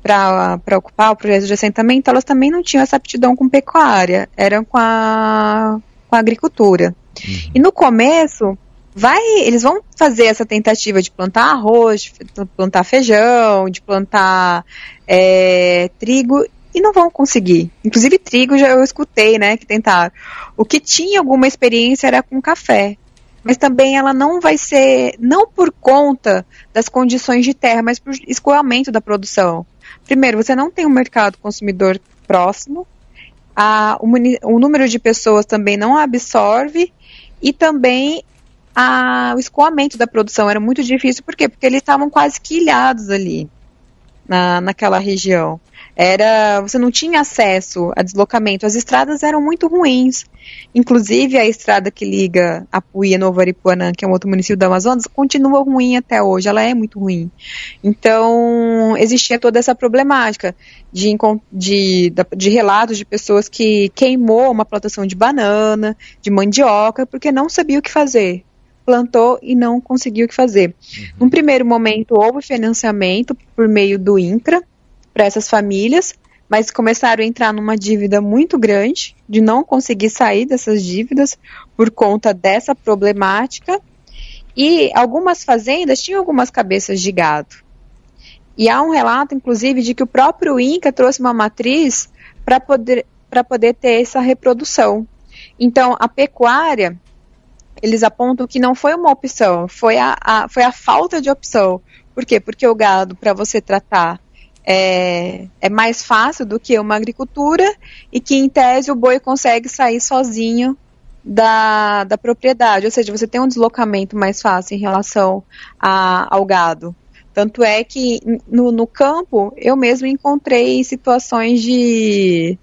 para ocupar o projeto de assentamento, elas também não tinham essa aptidão com pecuária, eram com a, com a agricultura. Uhum. E no começo, vai, eles vão fazer essa tentativa de plantar arroz, de plantar feijão, de plantar é, trigo e não vão conseguir. Inclusive trigo já eu escutei, né, que tentaram. O que tinha alguma experiência era com café. Mas também ela não vai ser, não por conta das condições de terra, mas por escoamento da produção. Primeiro, você não tem um mercado consumidor próximo, a, o, o número de pessoas também não absorve, e também a, o escoamento da produção era muito difícil, por quê? Porque eles estavam quase que ilhados ali. na, naquela região. Era, você não tinha acesso a deslocamento, as estradas eram muito ruins. Inclusive a estrada que liga Apuí a Novo Aripuanã, que é um outro município do Amazonas, continua ruim até hoje, ela é muito ruim. Então, existia toda essa problemática de, de, de relatos de pessoas que queimou uma plantação de banana, de mandioca, porque não sabia o que fazer plantou e não conseguiu o que fazer. Uhum. Num primeiro momento, houve financiamento por meio do INCRA para essas famílias, mas começaram a entrar numa dívida muito grande, de não conseguir sair dessas dívidas por conta dessa problemática. E algumas fazendas tinham algumas cabeças de gado. E há um relato, inclusive, de que o próprio INCA trouxe uma matriz para poder, poder ter essa reprodução. Então, a pecuária eles apontam que não foi uma opção, foi a, a foi a falta de opção. Por quê? Porque o gado, para você tratar, é, é mais fácil do que uma agricultura e que, em tese, o boi consegue sair sozinho da, da propriedade. Ou seja, você tem um deslocamento mais fácil em relação a, ao gado. Tanto é que no, no campo eu mesmo encontrei situações de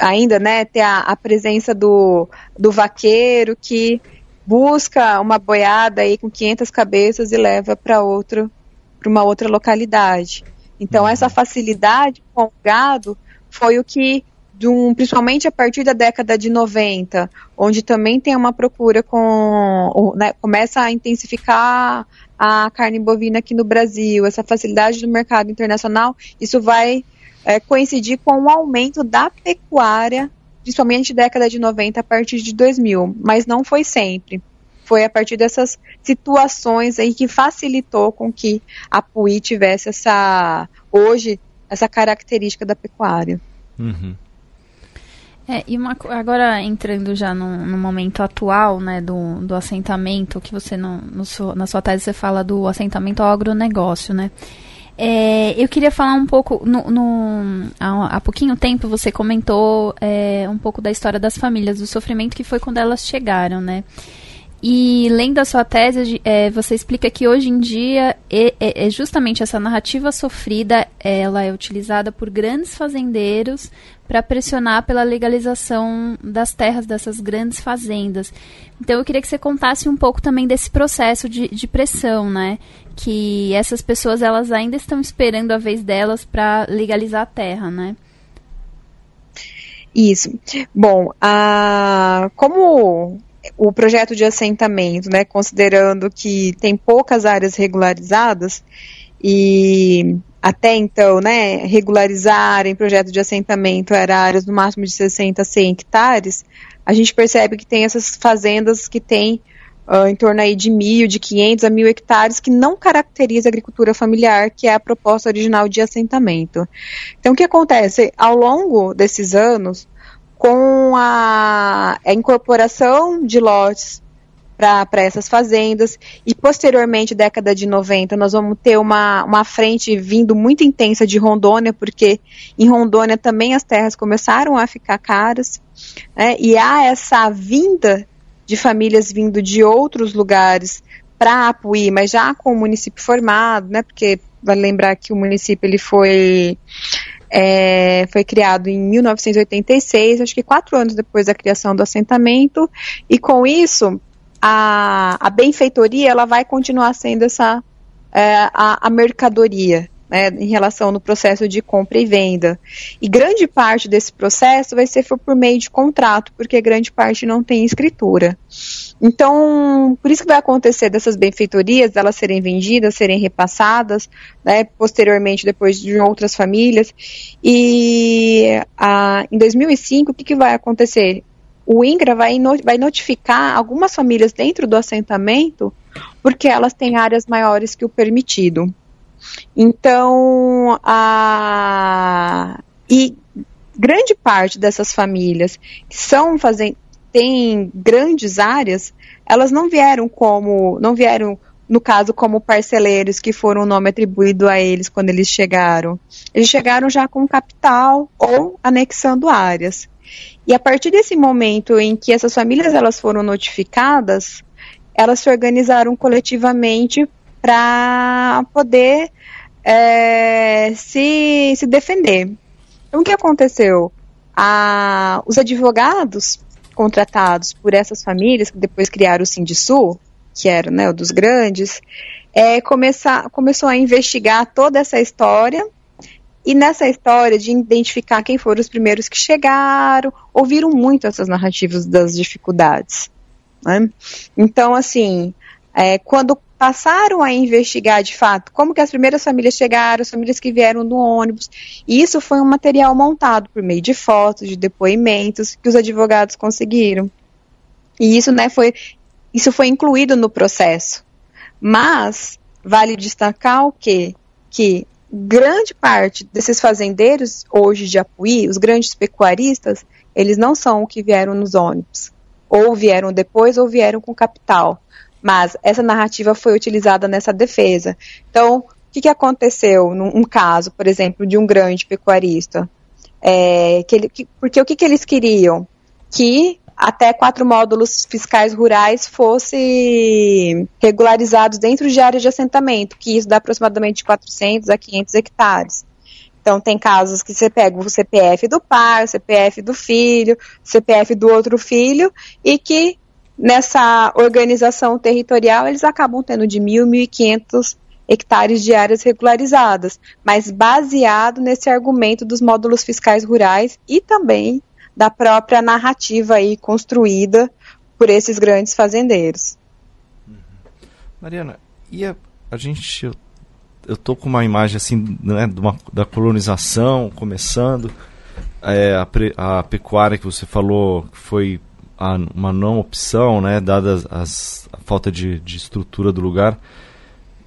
ainda, né, ter a, a presença do, do vaqueiro que busca uma boiada aí com 500 cabeças e leva para outro para uma outra localidade. Então essa uhum. facilidade com o gado foi o que um, principalmente a partir da década de 90, onde também tem uma procura com né, começa a intensificar a carne bovina aqui no Brasil, essa facilidade do mercado internacional, isso vai é, coincidir com o aumento da pecuária principalmente década de 90 a partir de 2000, mas não foi sempre. Foi a partir dessas situações aí que facilitou com que a PUI tivesse essa, hoje, essa característica da pecuária. Uhum. É, e uma, agora entrando já no, no, momento atual, né, do, do assentamento, que você no, no na sua tese você fala do assentamento ao agronegócio, né? É, eu queria falar um pouco, no, no há, há, pouquinho tempo você comentou é, um pouco da história das famílias, do sofrimento que foi quando elas chegaram, né? E lendo a sua tese, é, você explica que hoje em dia é, justamente essa narrativa sofrida, ela é utilizada por grandes fazendeiros para pressionar pela legalização das terras dessas grandes fazendas. Então eu queria que você contasse um pouco também desse processo de, de pressão, né? Que essas pessoas elas ainda estão esperando a vez delas para legalizar a terra, né? Isso. Bom, a, como o projeto de assentamento, né, considerando que tem poucas áreas regularizadas e até então, né, regularizar em projeto de assentamento era áreas no máximo de 60 a 100 hectares, a gente percebe que tem essas fazendas que têm uh, em torno aí de mil, de 500 a mil hectares que não caracteriza a agricultura familiar, que é a proposta original de assentamento. Então, o que acontece? Ao longo desses anos, com a, a incorporação de lotes para essas fazendas. E posteriormente, década de 90, nós vamos ter uma, uma frente vindo muito intensa de Rondônia, porque em Rondônia também as terras começaram a ficar caras. Né, e há essa vinda de famílias vindo de outros lugares para Apuí, mas já com o município formado, né? Porque vale lembrar que o município ele foi é, foi criado em 1986, acho que quatro anos depois da criação do assentamento, e com isso a, a benfeitoria ela vai continuar sendo essa é, a, a mercadoria né, em relação no processo de compra e venda. E grande parte desse processo vai ser por meio de contrato, porque grande parte não tem escritura. Então, por isso que vai acontecer dessas benfeitorias, elas serem vendidas, serem repassadas, né, posteriormente depois de outras famílias. E em 2005, o que, que vai acontecer? O INGRA vai, vai notificar algumas famílias dentro do assentamento porque elas têm áreas maiores que o permitido. Então, a, e grande parte dessas famílias que são fazendo têm grandes áreas, elas não vieram como, não vieram no caso como parceleiros que foram o nome atribuído a eles quando eles chegaram. Eles chegaram já com capital ou anexando áreas. E a partir desse momento em que essas famílias elas foram notificadas, elas se organizaram coletivamente para poder é, se, se defender. Então, o que aconteceu? A, os advogados contratados por essas famílias, que depois criaram o Sindisul, que era né, o dos grandes, é, começar, começou a investigar toda essa história e nessa história de identificar quem foram os primeiros que chegaram, ouviram muito essas narrativas das dificuldades. Né? Então, assim, é, quando passaram a investigar de fato como que as primeiras famílias chegaram, as famílias que vieram no ônibus, e isso foi um material montado por meio de fotos, de depoimentos que os advogados conseguiram. E isso, né, foi, isso foi incluído no processo. Mas vale destacar o quê? Que grande parte desses fazendeiros hoje de Apuí, os grandes pecuaristas, eles não são o que vieram nos ônibus. Ou vieram depois ou vieram com capital. Mas essa narrativa foi utilizada nessa defesa. Então, o que, que aconteceu num caso, por exemplo, de um grande pecuarista? É, que ele, que, porque o que, que eles queriam? Que até quatro módulos fiscais rurais fossem regularizados dentro de áreas de assentamento, que isso dá aproximadamente 400 a 500 hectares. Então, tem casos que você pega o CPF do pai, o CPF do filho, o CPF do outro filho, e que nessa organização territorial eles acabam tendo de 1.000, 1.500 hectares de áreas regularizadas, mas baseado nesse argumento dos módulos fiscais rurais e também da própria narrativa aí construída por esses grandes fazendeiros. Uhum. Mariana, e a, a gente eu, tô com uma imagem assim né, uma, da colonização começando é, a, a, pecuária que você falou que foi a, uma não opção, né, dada as, a falta de, de estrutura do lugar.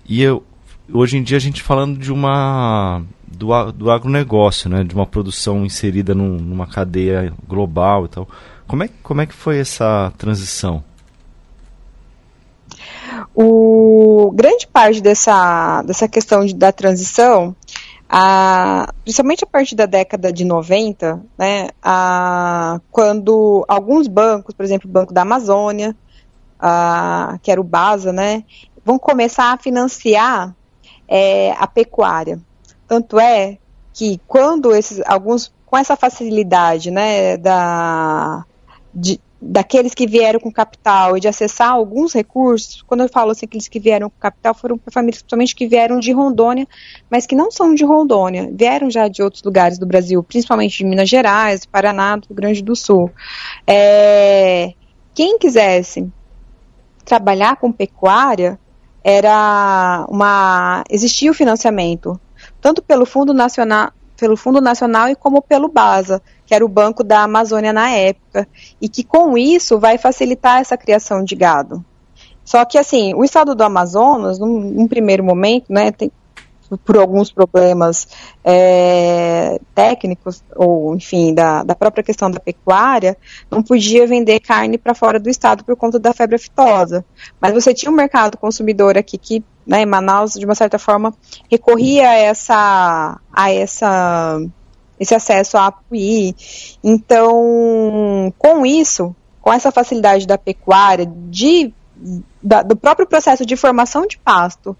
E eu, hoje em dia a gente falando de uma do, do agronegócio, né? De uma produção inserida num, numa cadeia global e tal. Como é, como é que foi essa transição? O grande parte dessa, dessa questão de, da transição, a, principalmente a partir da década de 90, né, a, quando alguns bancos, por exemplo, o Banco da Amazônia, a, que era o BASA, né, vão começar a financiar é, a pecuária. Tanto é que quando esses alguns com essa facilidade, né, da de, daqueles que vieram com capital e de acessar alguns recursos, quando eu falo assim, aqueles que vieram com capital foram famílias principalmente que vieram de Rondônia, mas que não são de Rondônia, vieram já de outros lugares do Brasil, principalmente de Minas Gerais, Paraná, do Rio Grande do Sul. É, quem quisesse trabalhar com pecuária era uma existia o financiamento tanto pelo Fundo Nacional, pelo Fundo Nacional e como pelo BASA, que era o Banco da Amazônia na época, e que com isso vai facilitar essa criação de gado. Só que assim, o estado do Amazonas, num, num primeiro momento, né, tem, por alguns problemas é, técnicos, ou enfim, da, da própria questão da pecuária, não podia vender carne para fora do estado por conta da febre aftosa. Mas você tinha um mercado consumidor aqui que, né, em Manaus, de uma certa forma, recorria a essa, a essa esse acesso a Apuí. Então, com isso, com essa facilidade da pecuária, de, da, do próprio processo de formação de pasto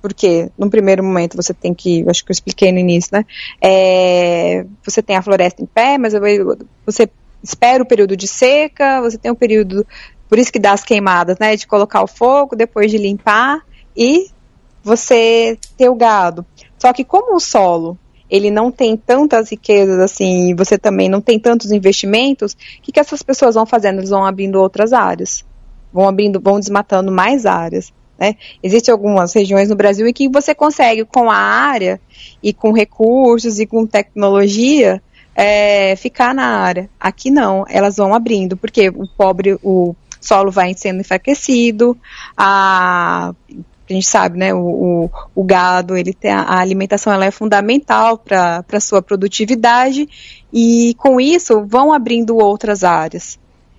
porque no primeiro momento você tem que, acho que eu expliquei no início, né? É, você tem a floresta em pé, mas você espera o período de seca, você tem um período, por isso que dá as queimadas, né? De colocar o fogo, depois de limpar e você ter o gado. Só que como o solo ele não tem tantas riquezas assim, e você também não tem tantos investimentos, o que, que essas pessoas vão fazendo? Eles vão abrindo outras áreas, vão abrindo, vão desmatando mais áreas. Né? Existem algumas regiões no Brasil em que você consegue, com a área e com recursos e com tecnologia, é, ficar na área. Aqui não, elas vão abrindo, porque o pobre, o solo vai sendo enfraquecido, a, a gente sabe, né, o, o, o gado, ele tem a, a, alimentação ela é fundamental para a sua produtividade e com isso vão abrindo outras áreas.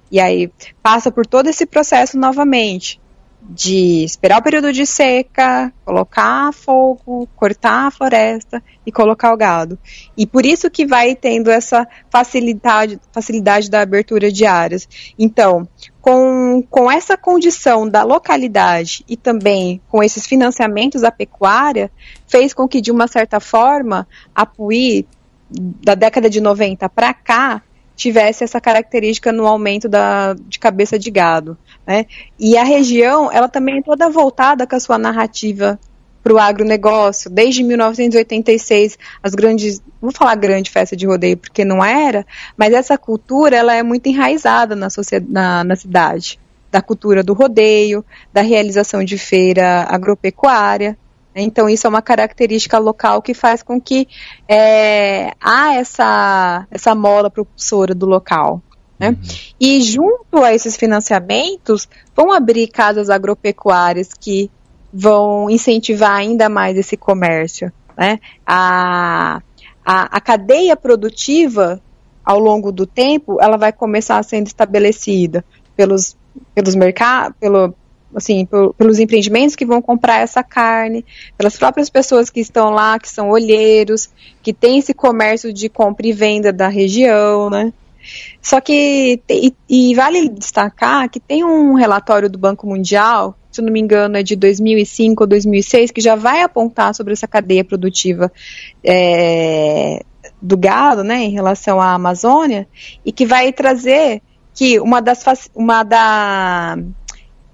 E aí passa por todo esse processo novamente de esperar o período de seca, colocar fogo, cortar a floresta e colocar o gado. E por isso que vai tendo essa facilidade, facilidade da abertura de áreas. Então, com, com essa condição da localidade e também com esses financiamentos à pecuária, fez com que, de uma certa forma, a Puí, da década de 90 para cá, tivesse essa característica no aumento da, de cabeça de gado. Né? E a região, ela também é toda voltada com a sua narrativa para o agronegócio. Desde 1986, as grandes, vou falar grande festa de rodeio porque não era, mas essa cultura ela é muito enraizada na, na, na cidade. Da cultura do rodeio, da realização de feira agropecuária. Então, isso é uma característica local que faz com que é, há essa, essa mola propulsora do local. Né? Uhum. E junto a esses financiamentos, vão abrir casas agropecuárias que vão incentivar ainda mais esse comércio. Né? A, a, a cadeia produtiva, ao longo do tempo, ela vai começar sendo estabelecida pelos, pelos mercados, pelo, assim, pelos empreendimentos que vão comprar essa carne, pelas próprias pessoas que estão lá, que são olheiros, que tem esse comércio de compra e venda da região, né? Só que, e, e vale destacar que tem um relatório do Banco Mundial, se não me engano é de 2005 ou 2006, que já vai apontar sobre essa cadeia produtiva é, do gado, né, em relação à Amazônia, e que vai trazer que uma das uma da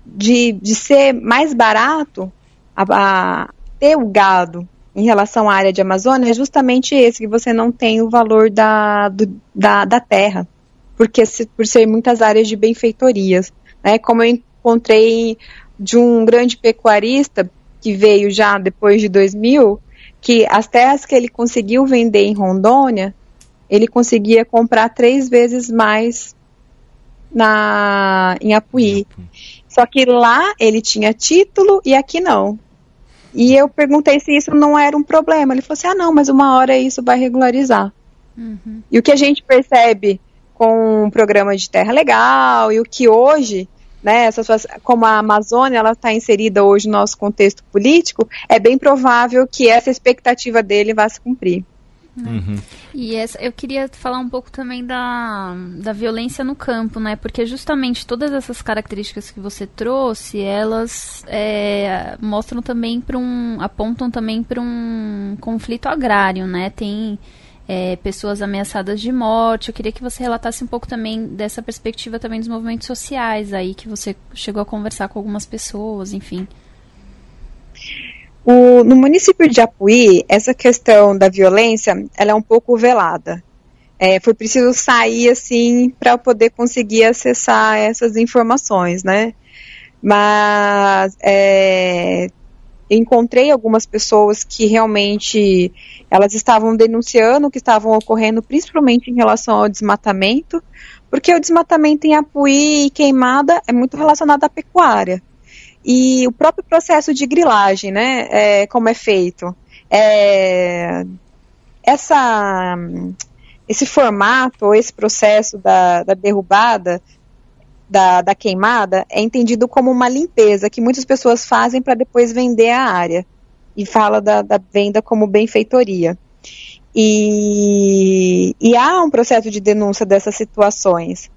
de, de ser mais barato a, a ter o gado em relação à área de Amazônia é justamente esse, que você não tem o valor da, do, da, da terra, porque se, por ser muitas áreas de benfeitorias. Né? Como eu encontrei de um grande pecuarista que veio já depois de 2000, que as terras que ele conseguiu vender em Rondônia, ele conseguia comprar três vezes mais na, em Apuí. Só que lá ele tinha título e aqui não. E eu perguntei se isso não era um problema. Ele falou assim: ah, não, mas uma hora isso vai regularizar. Uhum. E o que a gente percebe com um programa de terra legal e o que hoje, né, essas, como a Amazônia ela está inserida hoje no nosso contexto político, é bem provável que essa expectativa dele vá se cumprir. Né? Uhum. E essa, eu queria falar um pouco também da, da violência no campo, né? Porque justamente todas essas características que você trouxe, elas é, mostram também para um. apontam também para um conflito agrário, né? Tem é, pessoas ameaçadas de morte. Eu queria que você relatasse um pouco também dessa perspectiva também dos movimentos sociais aí, que você chegou a conversar com algumas pessoas, enfim. O, no município de Apuí, essa questão da violência, ela é um pouco velada. É, foi preciso sair assim para poder conseguir acessar essas informações, né? Mas é, encontrei algumas pessoas que realmente elas estavam denunciando o que estavam ocorrendo, principalmente em relação ao desmatamento, porque o desmatamento em Apuí e queimada é muito relacionado à pecuária. E o próprio processo de grilagem, né, é, como é feito. É, essa, esse formato, ou esse processo da, da derrubada, da, da, queimada, é entendido como uma limpeza que muitas pessoas fazem para depois vender a área. E fala da, da venda como benfeitoria. E, e há um processo de denúncia dessas situações.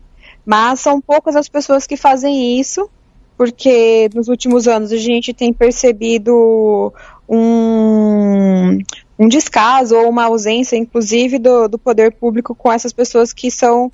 Mas são poucas as pessoas que fazem isso porque nos últimos anos a gente tem percebido um, um descaso ou uma ausência, inclusive, do, do poder público com essas pessoas que são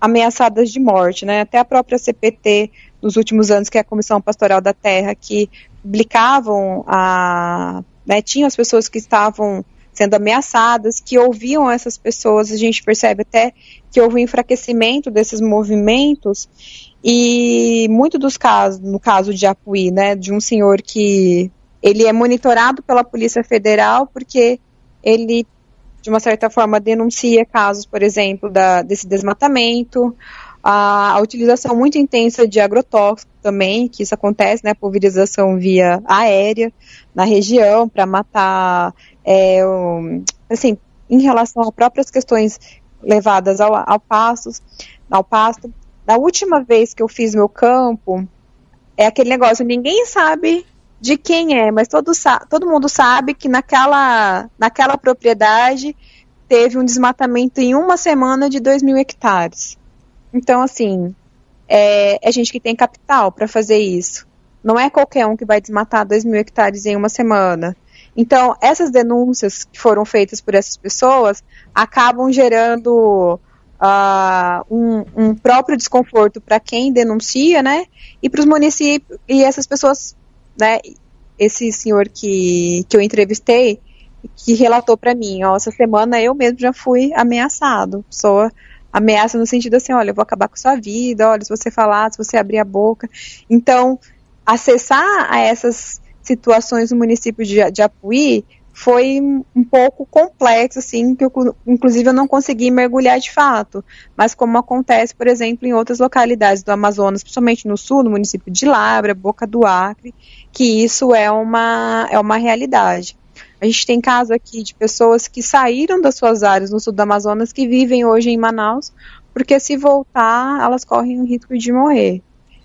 ameaçadas de morte, né? Até a própria CPT, nos últimos anos, que é a Comissão Pastoral da Terra, que publicavam a. Né, tinham as pessoas que estavam sendo ameaçadas, que ouviam essas pessoas, a gente percebe até que houve um enfraquecimento desses movimentos, e muito dos casos, no caso de Apuí, né, de um senhor que ele é monitorado pela Polícia Federal porque ele, de uma certa forma, denuncia casos, por exemplo, da, desse desmatamento, a, a, utilização muito intensa de agrotóxico também, que isso acontece, né, pulverização via aérea na região para matar, é, um, assim, em relação a próprias questões levadas ao, ao pasto, ao pasto. Da última vez que eu fiz meu campo, é aquele negócio, ninguém sabe de quem é, mas todo, todo mundo sabe que naquela, naquela propriedade teve um desmatamento em uma semana de 2 mil hectares. Então, assim, é, é gente que tem capital para fazer isso. Não é qualquer um que vai desmatar 2 mil hectares em uma semana. Então, essas denúncias que foram feitas por essas pessoas acabam gerando uh, um, um, próprio desconforto para quem denuncia, né? E para os municípios, e essas pessoas, né? Esse senhor que, que eu entrevistei, que relatou para mim, ó, essa semana eu mesmo já fui ameaçado. Pessoa ameaça no sentido assim, olha, eu vou acabar com sua vida, olha, se você falar, se você abrir a boca. Então, acessar a essas situações no município de, de Apuí foi um pouco complexo, assim, que eu, inclusive eu não consegui mergulhar de fato. Mas como acontece, por exemplo, em outras localidades do Amazonas, principalmente no sul, no município de Labra, Boca do Acre, que isso é uma, é uma realidade. A gente tem caso aqui de pessoas que saíram das suas áreas no sul do Amazonas, que vivem hoje em Manaus, porque se voltar, elas correm o risco de morrer.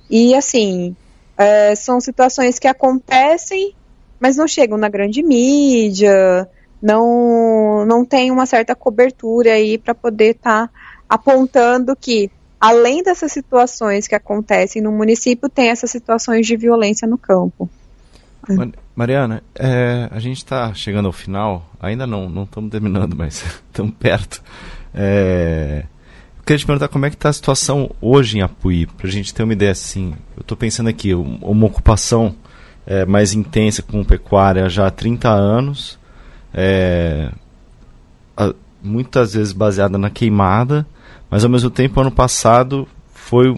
E assim, é, são situações que acontecem mas não chegam na grande mídia, não, não tem uma certa cobertura aí para poder estar tá apontando que, além dessas situações que acontecem no município, tem essas situações de violência no campo. Mariana, é, a gente está chegando ao final, ainda não, não estamos terminando, mas [LAUGHS] estamos perto. É, queria te perguntar como é que está a situação hoje em Apuí, para a gente ter uma ideia assim. Eu estou pensando aqui, uma ocupação é, mais intensa com pecuária já há 30 anos, é, a, muitas vezes baseada na queimada, mas ao mesmo tempo, ano passado, foi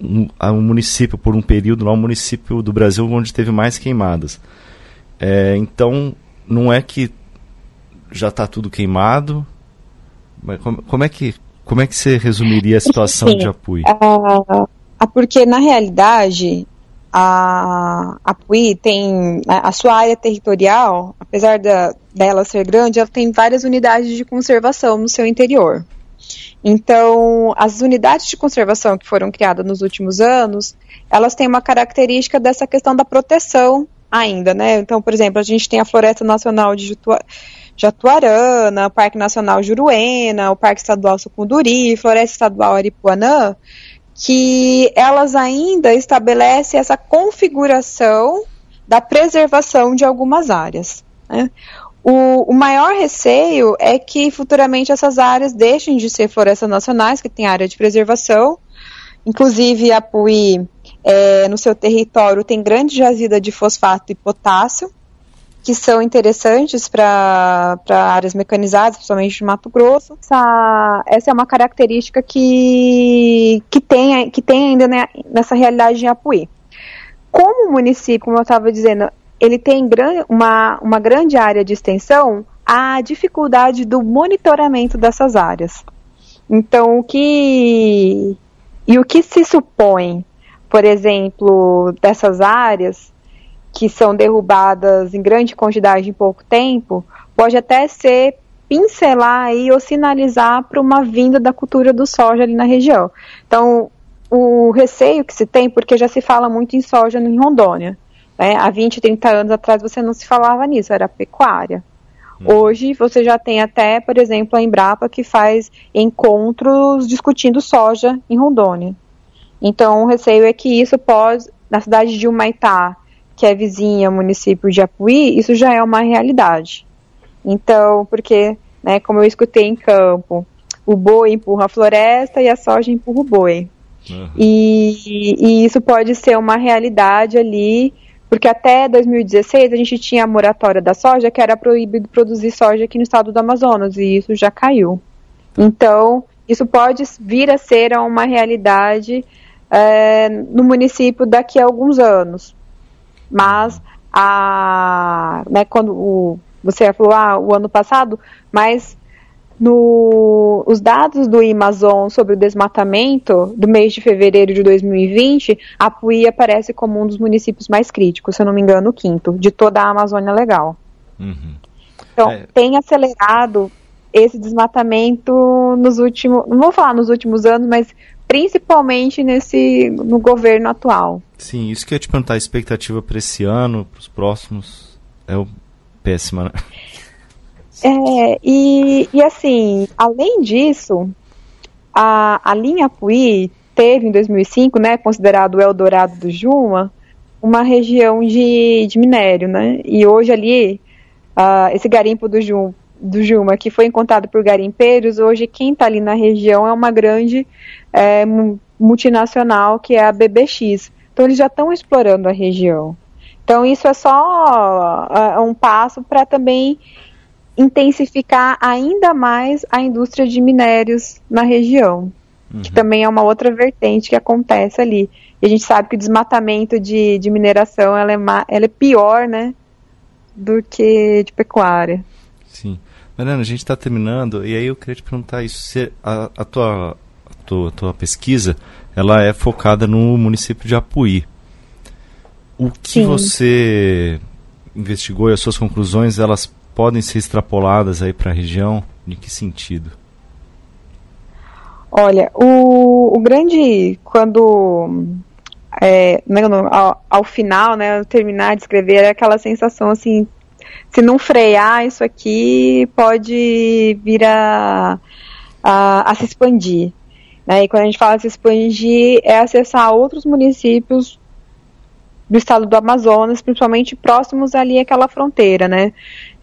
um, um município, por um período, lá, um município do Brasil onde teve mais queimadas. É, então, não é que já está tudo queimado, mas como, como, é que como é que você resumiria a situação Sim, de Apuí? Uh, porque na realidade a, a PUI tem a, a sua área territorial, apesar da, dela ser grande, ela tem várias unidades de conservação no seu interior. Então, as unidades de conservação que foram criadas nos últimos anos, elas têm uma característica dessa questão da proteção ainda, né? Então, por exemplo, a gente tem a Floresta Nacional de Jatuarana, Parque Nacional Juruena, o Parque Estadual Sucunduri, Floresta Estadual Aripuanã, que elas ainda estabelecem essa configuração da preservação de algumas áreas. Né? O, o, maior receio é que futuramente essas áreas deixem de ser florestas nacionais, que tem área de preservação. Inclusive, a PUI, é, no seu território, tem grande jazida de fosfato e potássio, que são interessantes para áreas mecanizadas, principalmente de Mato Grosso. Essa, essa é uma característica que, que, tem, que tem ainda nessa realidade de Apuí. Como o município, como eu estava dizendo, ele tem gran, uma, uma grande área de extensão, há dificuldade do monitoramento dessas áreas. Então, o que. E o que se supõe, por exemplo, dessas áreas que são derrubadas em grande quantidade em pouco tempo, pode até ser pincelar aí ou sinalizar para uma vinda da cultura do soja ali na região. Então, o receio que se tem, porque já se fala muito em soja em Rondônia. Né? Há 20, 30 anos atrás você não se falava nisso, era pecuária. Hum. Hoje você já tem até, por exemplo, a Embrapa que faz encontros discutindo soja em Rondônia. Então, o receio é que isso pode, na cidade de Humaitá, que é vizinha ao município de Apuí, isso já é uma realidade. Então, porque, né, como eu escutei em campo, o boi empurra a floresta e a soja empurra o boi. Uhum. E, e, isso pode ser uma realidade ali, porque até 2016 a gente tinha a moratória da soja, que era proibido produzir soja aqui no estado do Amazonas, e isso já caiu. Então, isso pode vir a ser uma realidade é, no município daqui a alguns anos. Mas a, né, quando o, você falou ah, o ano passado, mas no, os dados do Amazon sobre o desmatamento do mês de fevereiro de 2020, a Puí aparece como um dos municípios mais críticos, se eu não me engano, o quinto, de toda a Amazônia Legal. Uhum. Então, é. tem acelerado esse desmatamento nos últimos, não vou falar nos últimos anos, mas principalmente nesse no governo atual. Sim, isso que eu ia te perguntar, a expectativa para esse ano, para os próximos, é péssima, né? É, e, e assim, além disso, a, a linha Puí teve em 2005, né, considerado o Eldorado do Juma, uma região de, de minério, né? E hoje ali, uh, esse garimpo do, Jum, do Juma, que foi encontrado por garimpeiros, hoje quem está ali na região é uma grande é, multinacional que é a BBX. Então eles já estão explorando a região. Então isso é só uh, um passo para também intensificar ainda mais a indústria de minérios na região, uhum. que também é uma outra vertente que acontece ali. E a gente sabe que o desmatamento de, de mineração ela é, ela é pior, né, do que de pecuária. Sim. Mariana, a gente está terminando, e aí eu queria te perguntar isso, se a, a, tua, a tua, a tua pesquisa, ela é focada no município de Apuí. O que Sim. você investigou e as suas conclusões, elas podem ser extrapoladas aí para a região? Em que sentido? Olha, o, o grande, quando é, ao, ao, final, né, terminar de escrever, é aquela sensação assim, se não frear isso aqui, pode vir a, a, a se expandir. Né? E quando a gente fala se expandir, é acessar outros municípios do estado do Amazonas, principalmente próximos ali àquela fronteira, né?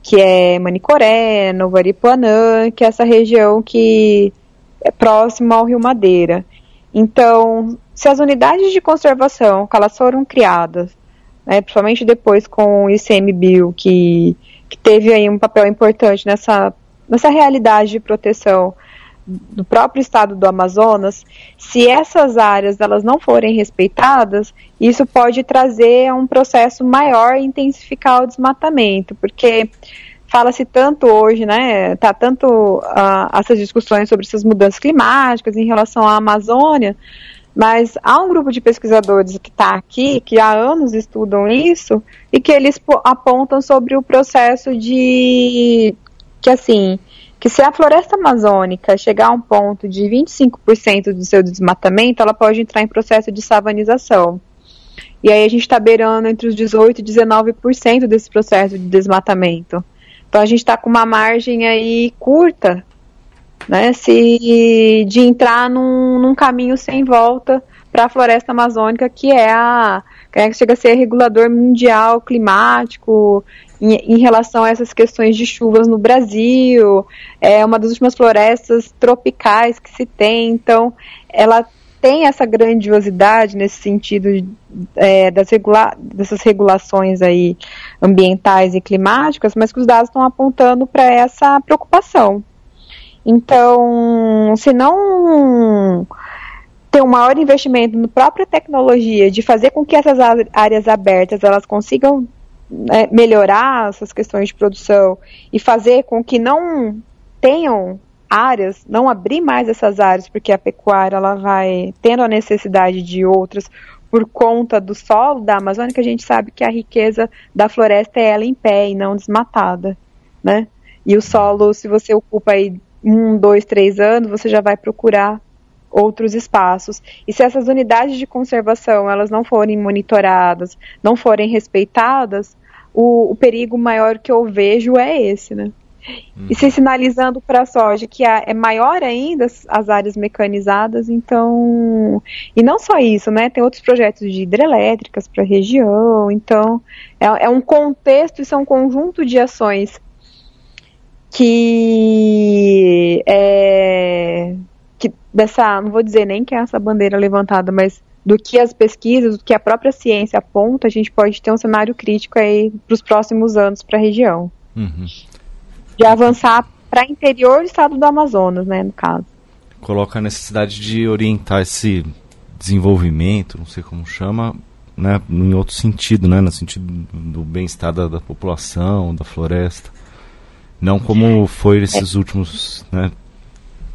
Que é Manicoré, Novo Aripuanã, que é essa região que é próxima ao Rio Madeira. Então, se as unidades de conservação, que elas foram criadas, né, principalmente depois com o ICMBio, que, que teve aí um papel importante nessa, nessa realidade de proteção do próprio estado do Amazonas, se essas áreas elas não forem respeitadas, isso pode trazer um processo maior e intensificar o desmatamento, porque fala-se tanto hoje, né, tá tanto uh, essas discussões sobre essas mudanças climáticas em relação à Amazônia, mas há um grupo de pesquisadores que está aqui, que há anos estudam isso, e que eles apontam sobre o processo de que assim, que se a floresta amazônica chegar a um ponto de 25% do seu desmatamento, ela pode entrar em processo de savanização. E aí a gente está beirando entre os 18% e 19% desse processo de desmatamento. Então a gente está com uma margem aí curta, né, se de entrar num, num caminho sem volta para a floresta amazônica, que é a que chega a ser regulador mundial climático em, em, relação a essas questões de chuvas no Brasil, é uma das últimas florestas tropicais que se tem, então ela tem essa grandiosidade nesse sentido é, das regula dessas regulações aí ambientais e climáticas, mas que os dados estão apontando para essa preocupação. Então, se não ter um maior investimento na própria tecnologia de fazer com que essas áreas abertas elas consigam né, melhorar essas questões de produção e fazer com que não tenham áreas, não abrir mais essas áreas, porque a pecuária ela vai tendo a necessidade de outras por conta do solo da Amazônia, que a gente sabe que a riqueza da floresta é ela em pé e não desmatada, né? E o solo, se você ocupa aí um, dois, três anos, você já vai procurar outros espaços. E se essas unidades de conservação elas não forem monitoradas, não forem respeitadas, o, o perigo maior que eu vejo é esse, né? E se sinalizando para a soja que é maior ainda as áreas mecanizadas, então. E não só isso, né? Tem outros projetos de hidrelétricas para a região, então é, é um contexto, isso é um conjunto de ações que é que dessa, não vou dizer nem que é essa bandeira levantada, mas do que as pesquisas, do que a própria ciência aponta, a gente pode ter um cenário crítico aí para os próximos anos para a região. Uhum de avançar para interior do estado do Amazonas, né, no caso. Coloca a necessidade de orientar esse desenvolvimento, não sei como chama, né, em outro sentido, né, no sentido do bem-estar da, da, população, da floresta. Não como foi nesses é. últimos né,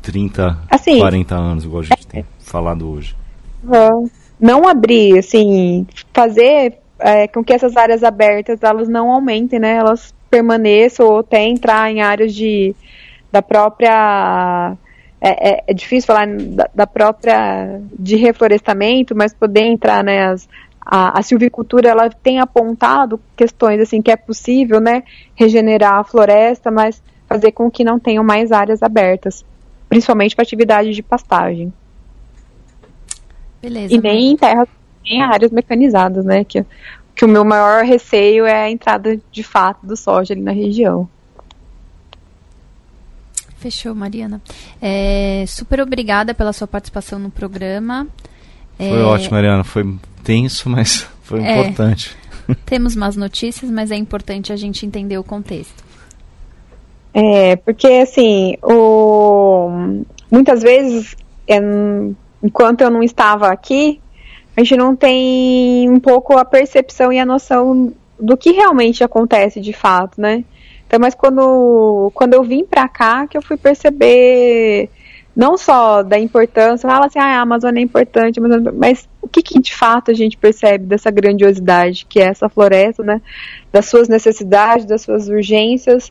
30, assim, 40 anos, igual a gente é. tem falado hoje. Não abrir, assim, fazer é, com que essas áreas abertas elas não aumentem, né? Elas permaneça ou até entrar em áreas de, da própria. É, é, é difícil falar da, da, própria. de reflorestamento, mas poder entrar né, as, a, a silvicultura ela tem apontado questões assim que é possível, né, regenerar a floresta, mas fazer com que não tenham mais áreas abertas, principalmente para atividade de pastagem. Beleza. E nem em terras, nem áreas mecanizadas, né, que, que o meu maior receio é a entrada de fato do soja ali na região. Fechou, Mariana. É, super obrigada pela sua participação no programa. Foi é, ótimo, Mariana. Foi tenso, mas [LAUGHS] foi é, importante. [LAUGHS] Temos más notícias, mas é importante a gente entender o contexto. É, porque assim, o... muitas vezes, é, enquanto eu não estava aqui, a gente não tem um pouco a percepção e a noção do que realmente acontece de fato, né? Então, mas quando, quando eu vim para cá, que eu fui perceber não só da importância, fala assim, ah, a Amazônia é importante, mas o que, que, de fato a gente percebe dessa grandiosidade que é essa floresta, né? Das suas necessidades, das suas urgências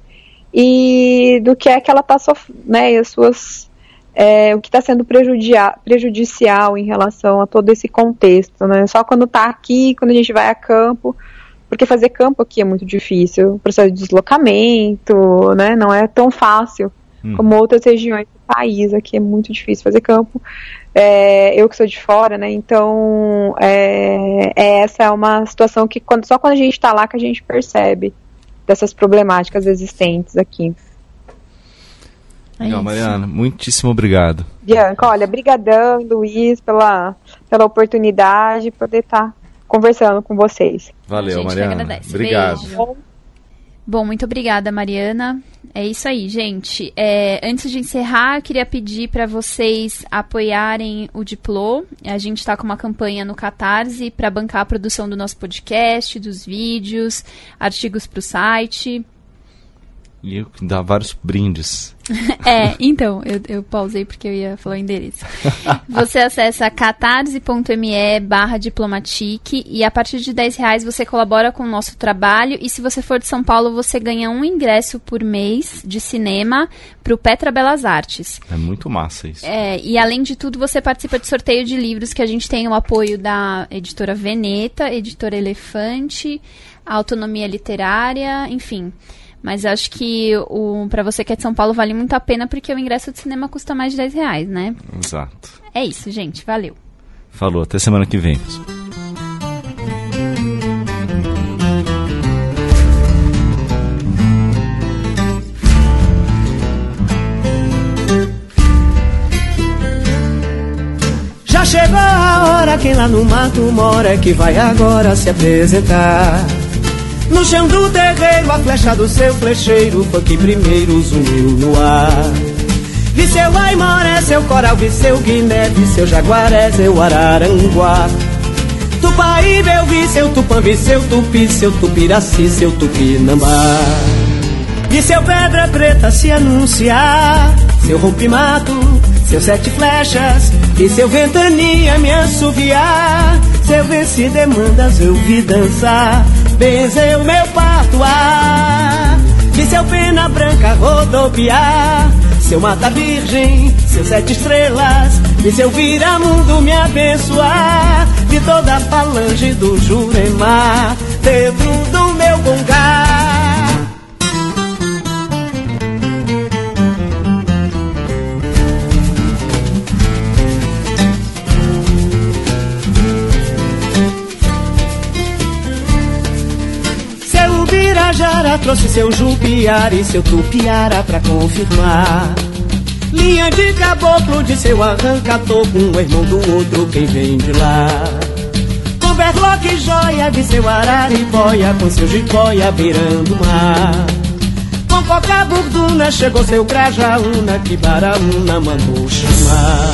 e do que é que ela está sofrendo, né? E as suas. É, o que está sendo prejudicial em relação a todo esse contexto, né? Só quando está aqui, quando a gente vai a campo, porque fazer campo aqui é muito difícil, o processo de deslocamento, né? Não é tão fácil hum. como outras regiões do país. Aqui é muito difícil fazer campo. É, eu que sou de fora, né? Então, é, é essa é uma situação que quando, só quando a gente está lá que a gente percebe dessas problemáticas existentes aqui. É Legal, Mariana, muitíssimo obrigado. Bianca, olha, brigadão, Luiz, pela, pela oportunidade de poder estar tá conversando com vocês. Valeu, Mariana. Obrigado. Beijo. Bom, muito obrigada, Mariana. É isso aí, gente. É, antes de encerrar, eu queria pedir para vocês apoiarem o Diplo. A gente está com uma campanha no Catarse para bancar a produção do nosso podcast, dos vídeos, artigos para o site. E dá vários brindes. [LAUGHS] é, então, eu, eu pausei porque eu ia falar o endereço. [LAUGHS] Você acessa catarse.me barra diplomatique e a partir de 10 reais você colabora com o nosso trabalho e se você for de São Paulo você ganha um ingresso por mês de cinema para o Petra Belas Artes. É muito massa isso. É, e além de tudo você participa de sorteio de livros que a gente tem o apoio da editora Veneta, editora Elefante, Autonomia Literária, enfim... Mas acho que o para você que é de São Paulo vale muito a pena porque o ingresso de cinema custa mais de 10 reais, né? Exato. É isso, gente. Valeu. Falou, até semana que vem. Já chegou a hora, quem lá no mato mora é que vai agora se apresentar. No chão do terreiro, a flecha do seu flecheiro foi que primeiro zuniu no ar. Vi seu aimoré, seu coral, vi seu guiné, vi seu jaguaré, seu araranguá. Tupaíba eu vi seu tupã, vi seu tupi, seu tupiraci, seu tupinambá. Vi seu pedra preta se anunciar, seu rompimato, seus sete flechas, e seu ventania me assoviar. Seu vence demandas eu vi dançar benzeu meu patuá. Vi seu pena branca rodopiar, seu mata virgem, seus sete estrelas, vi seu viramundo me abençoar, vi toda a falange do Juremar, dentro do meu gongar. Tabajara trouxe seu jupiara e seu tupiara pra confirmar. Linha de caboclo de seu arranca-toco, um irmão do outro, quem vem de lá. Com berloque joia de seu araribóia, com seu jiboia beirando o mar. Com coca burduna chegou seu grajaúna, que baraúna mandou chamar.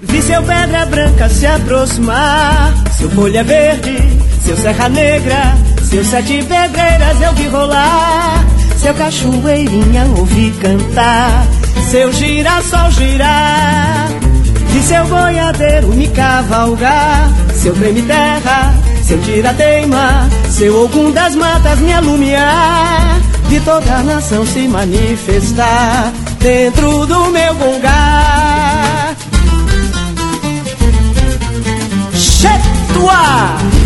Vi seu pedra branca se aproximar, seu folha verde, seu serra negra, seus sete pedreiras é eu vi rolar, seu cachoeirinha ouvi cantar, seu girassol girar, e seu boiadeiro me cavalgar, seu prêmio terra, seu tirateima, seu ogum das matas me alumiar, de toda a nação se manifestar dentro do meu gongar. Chetua!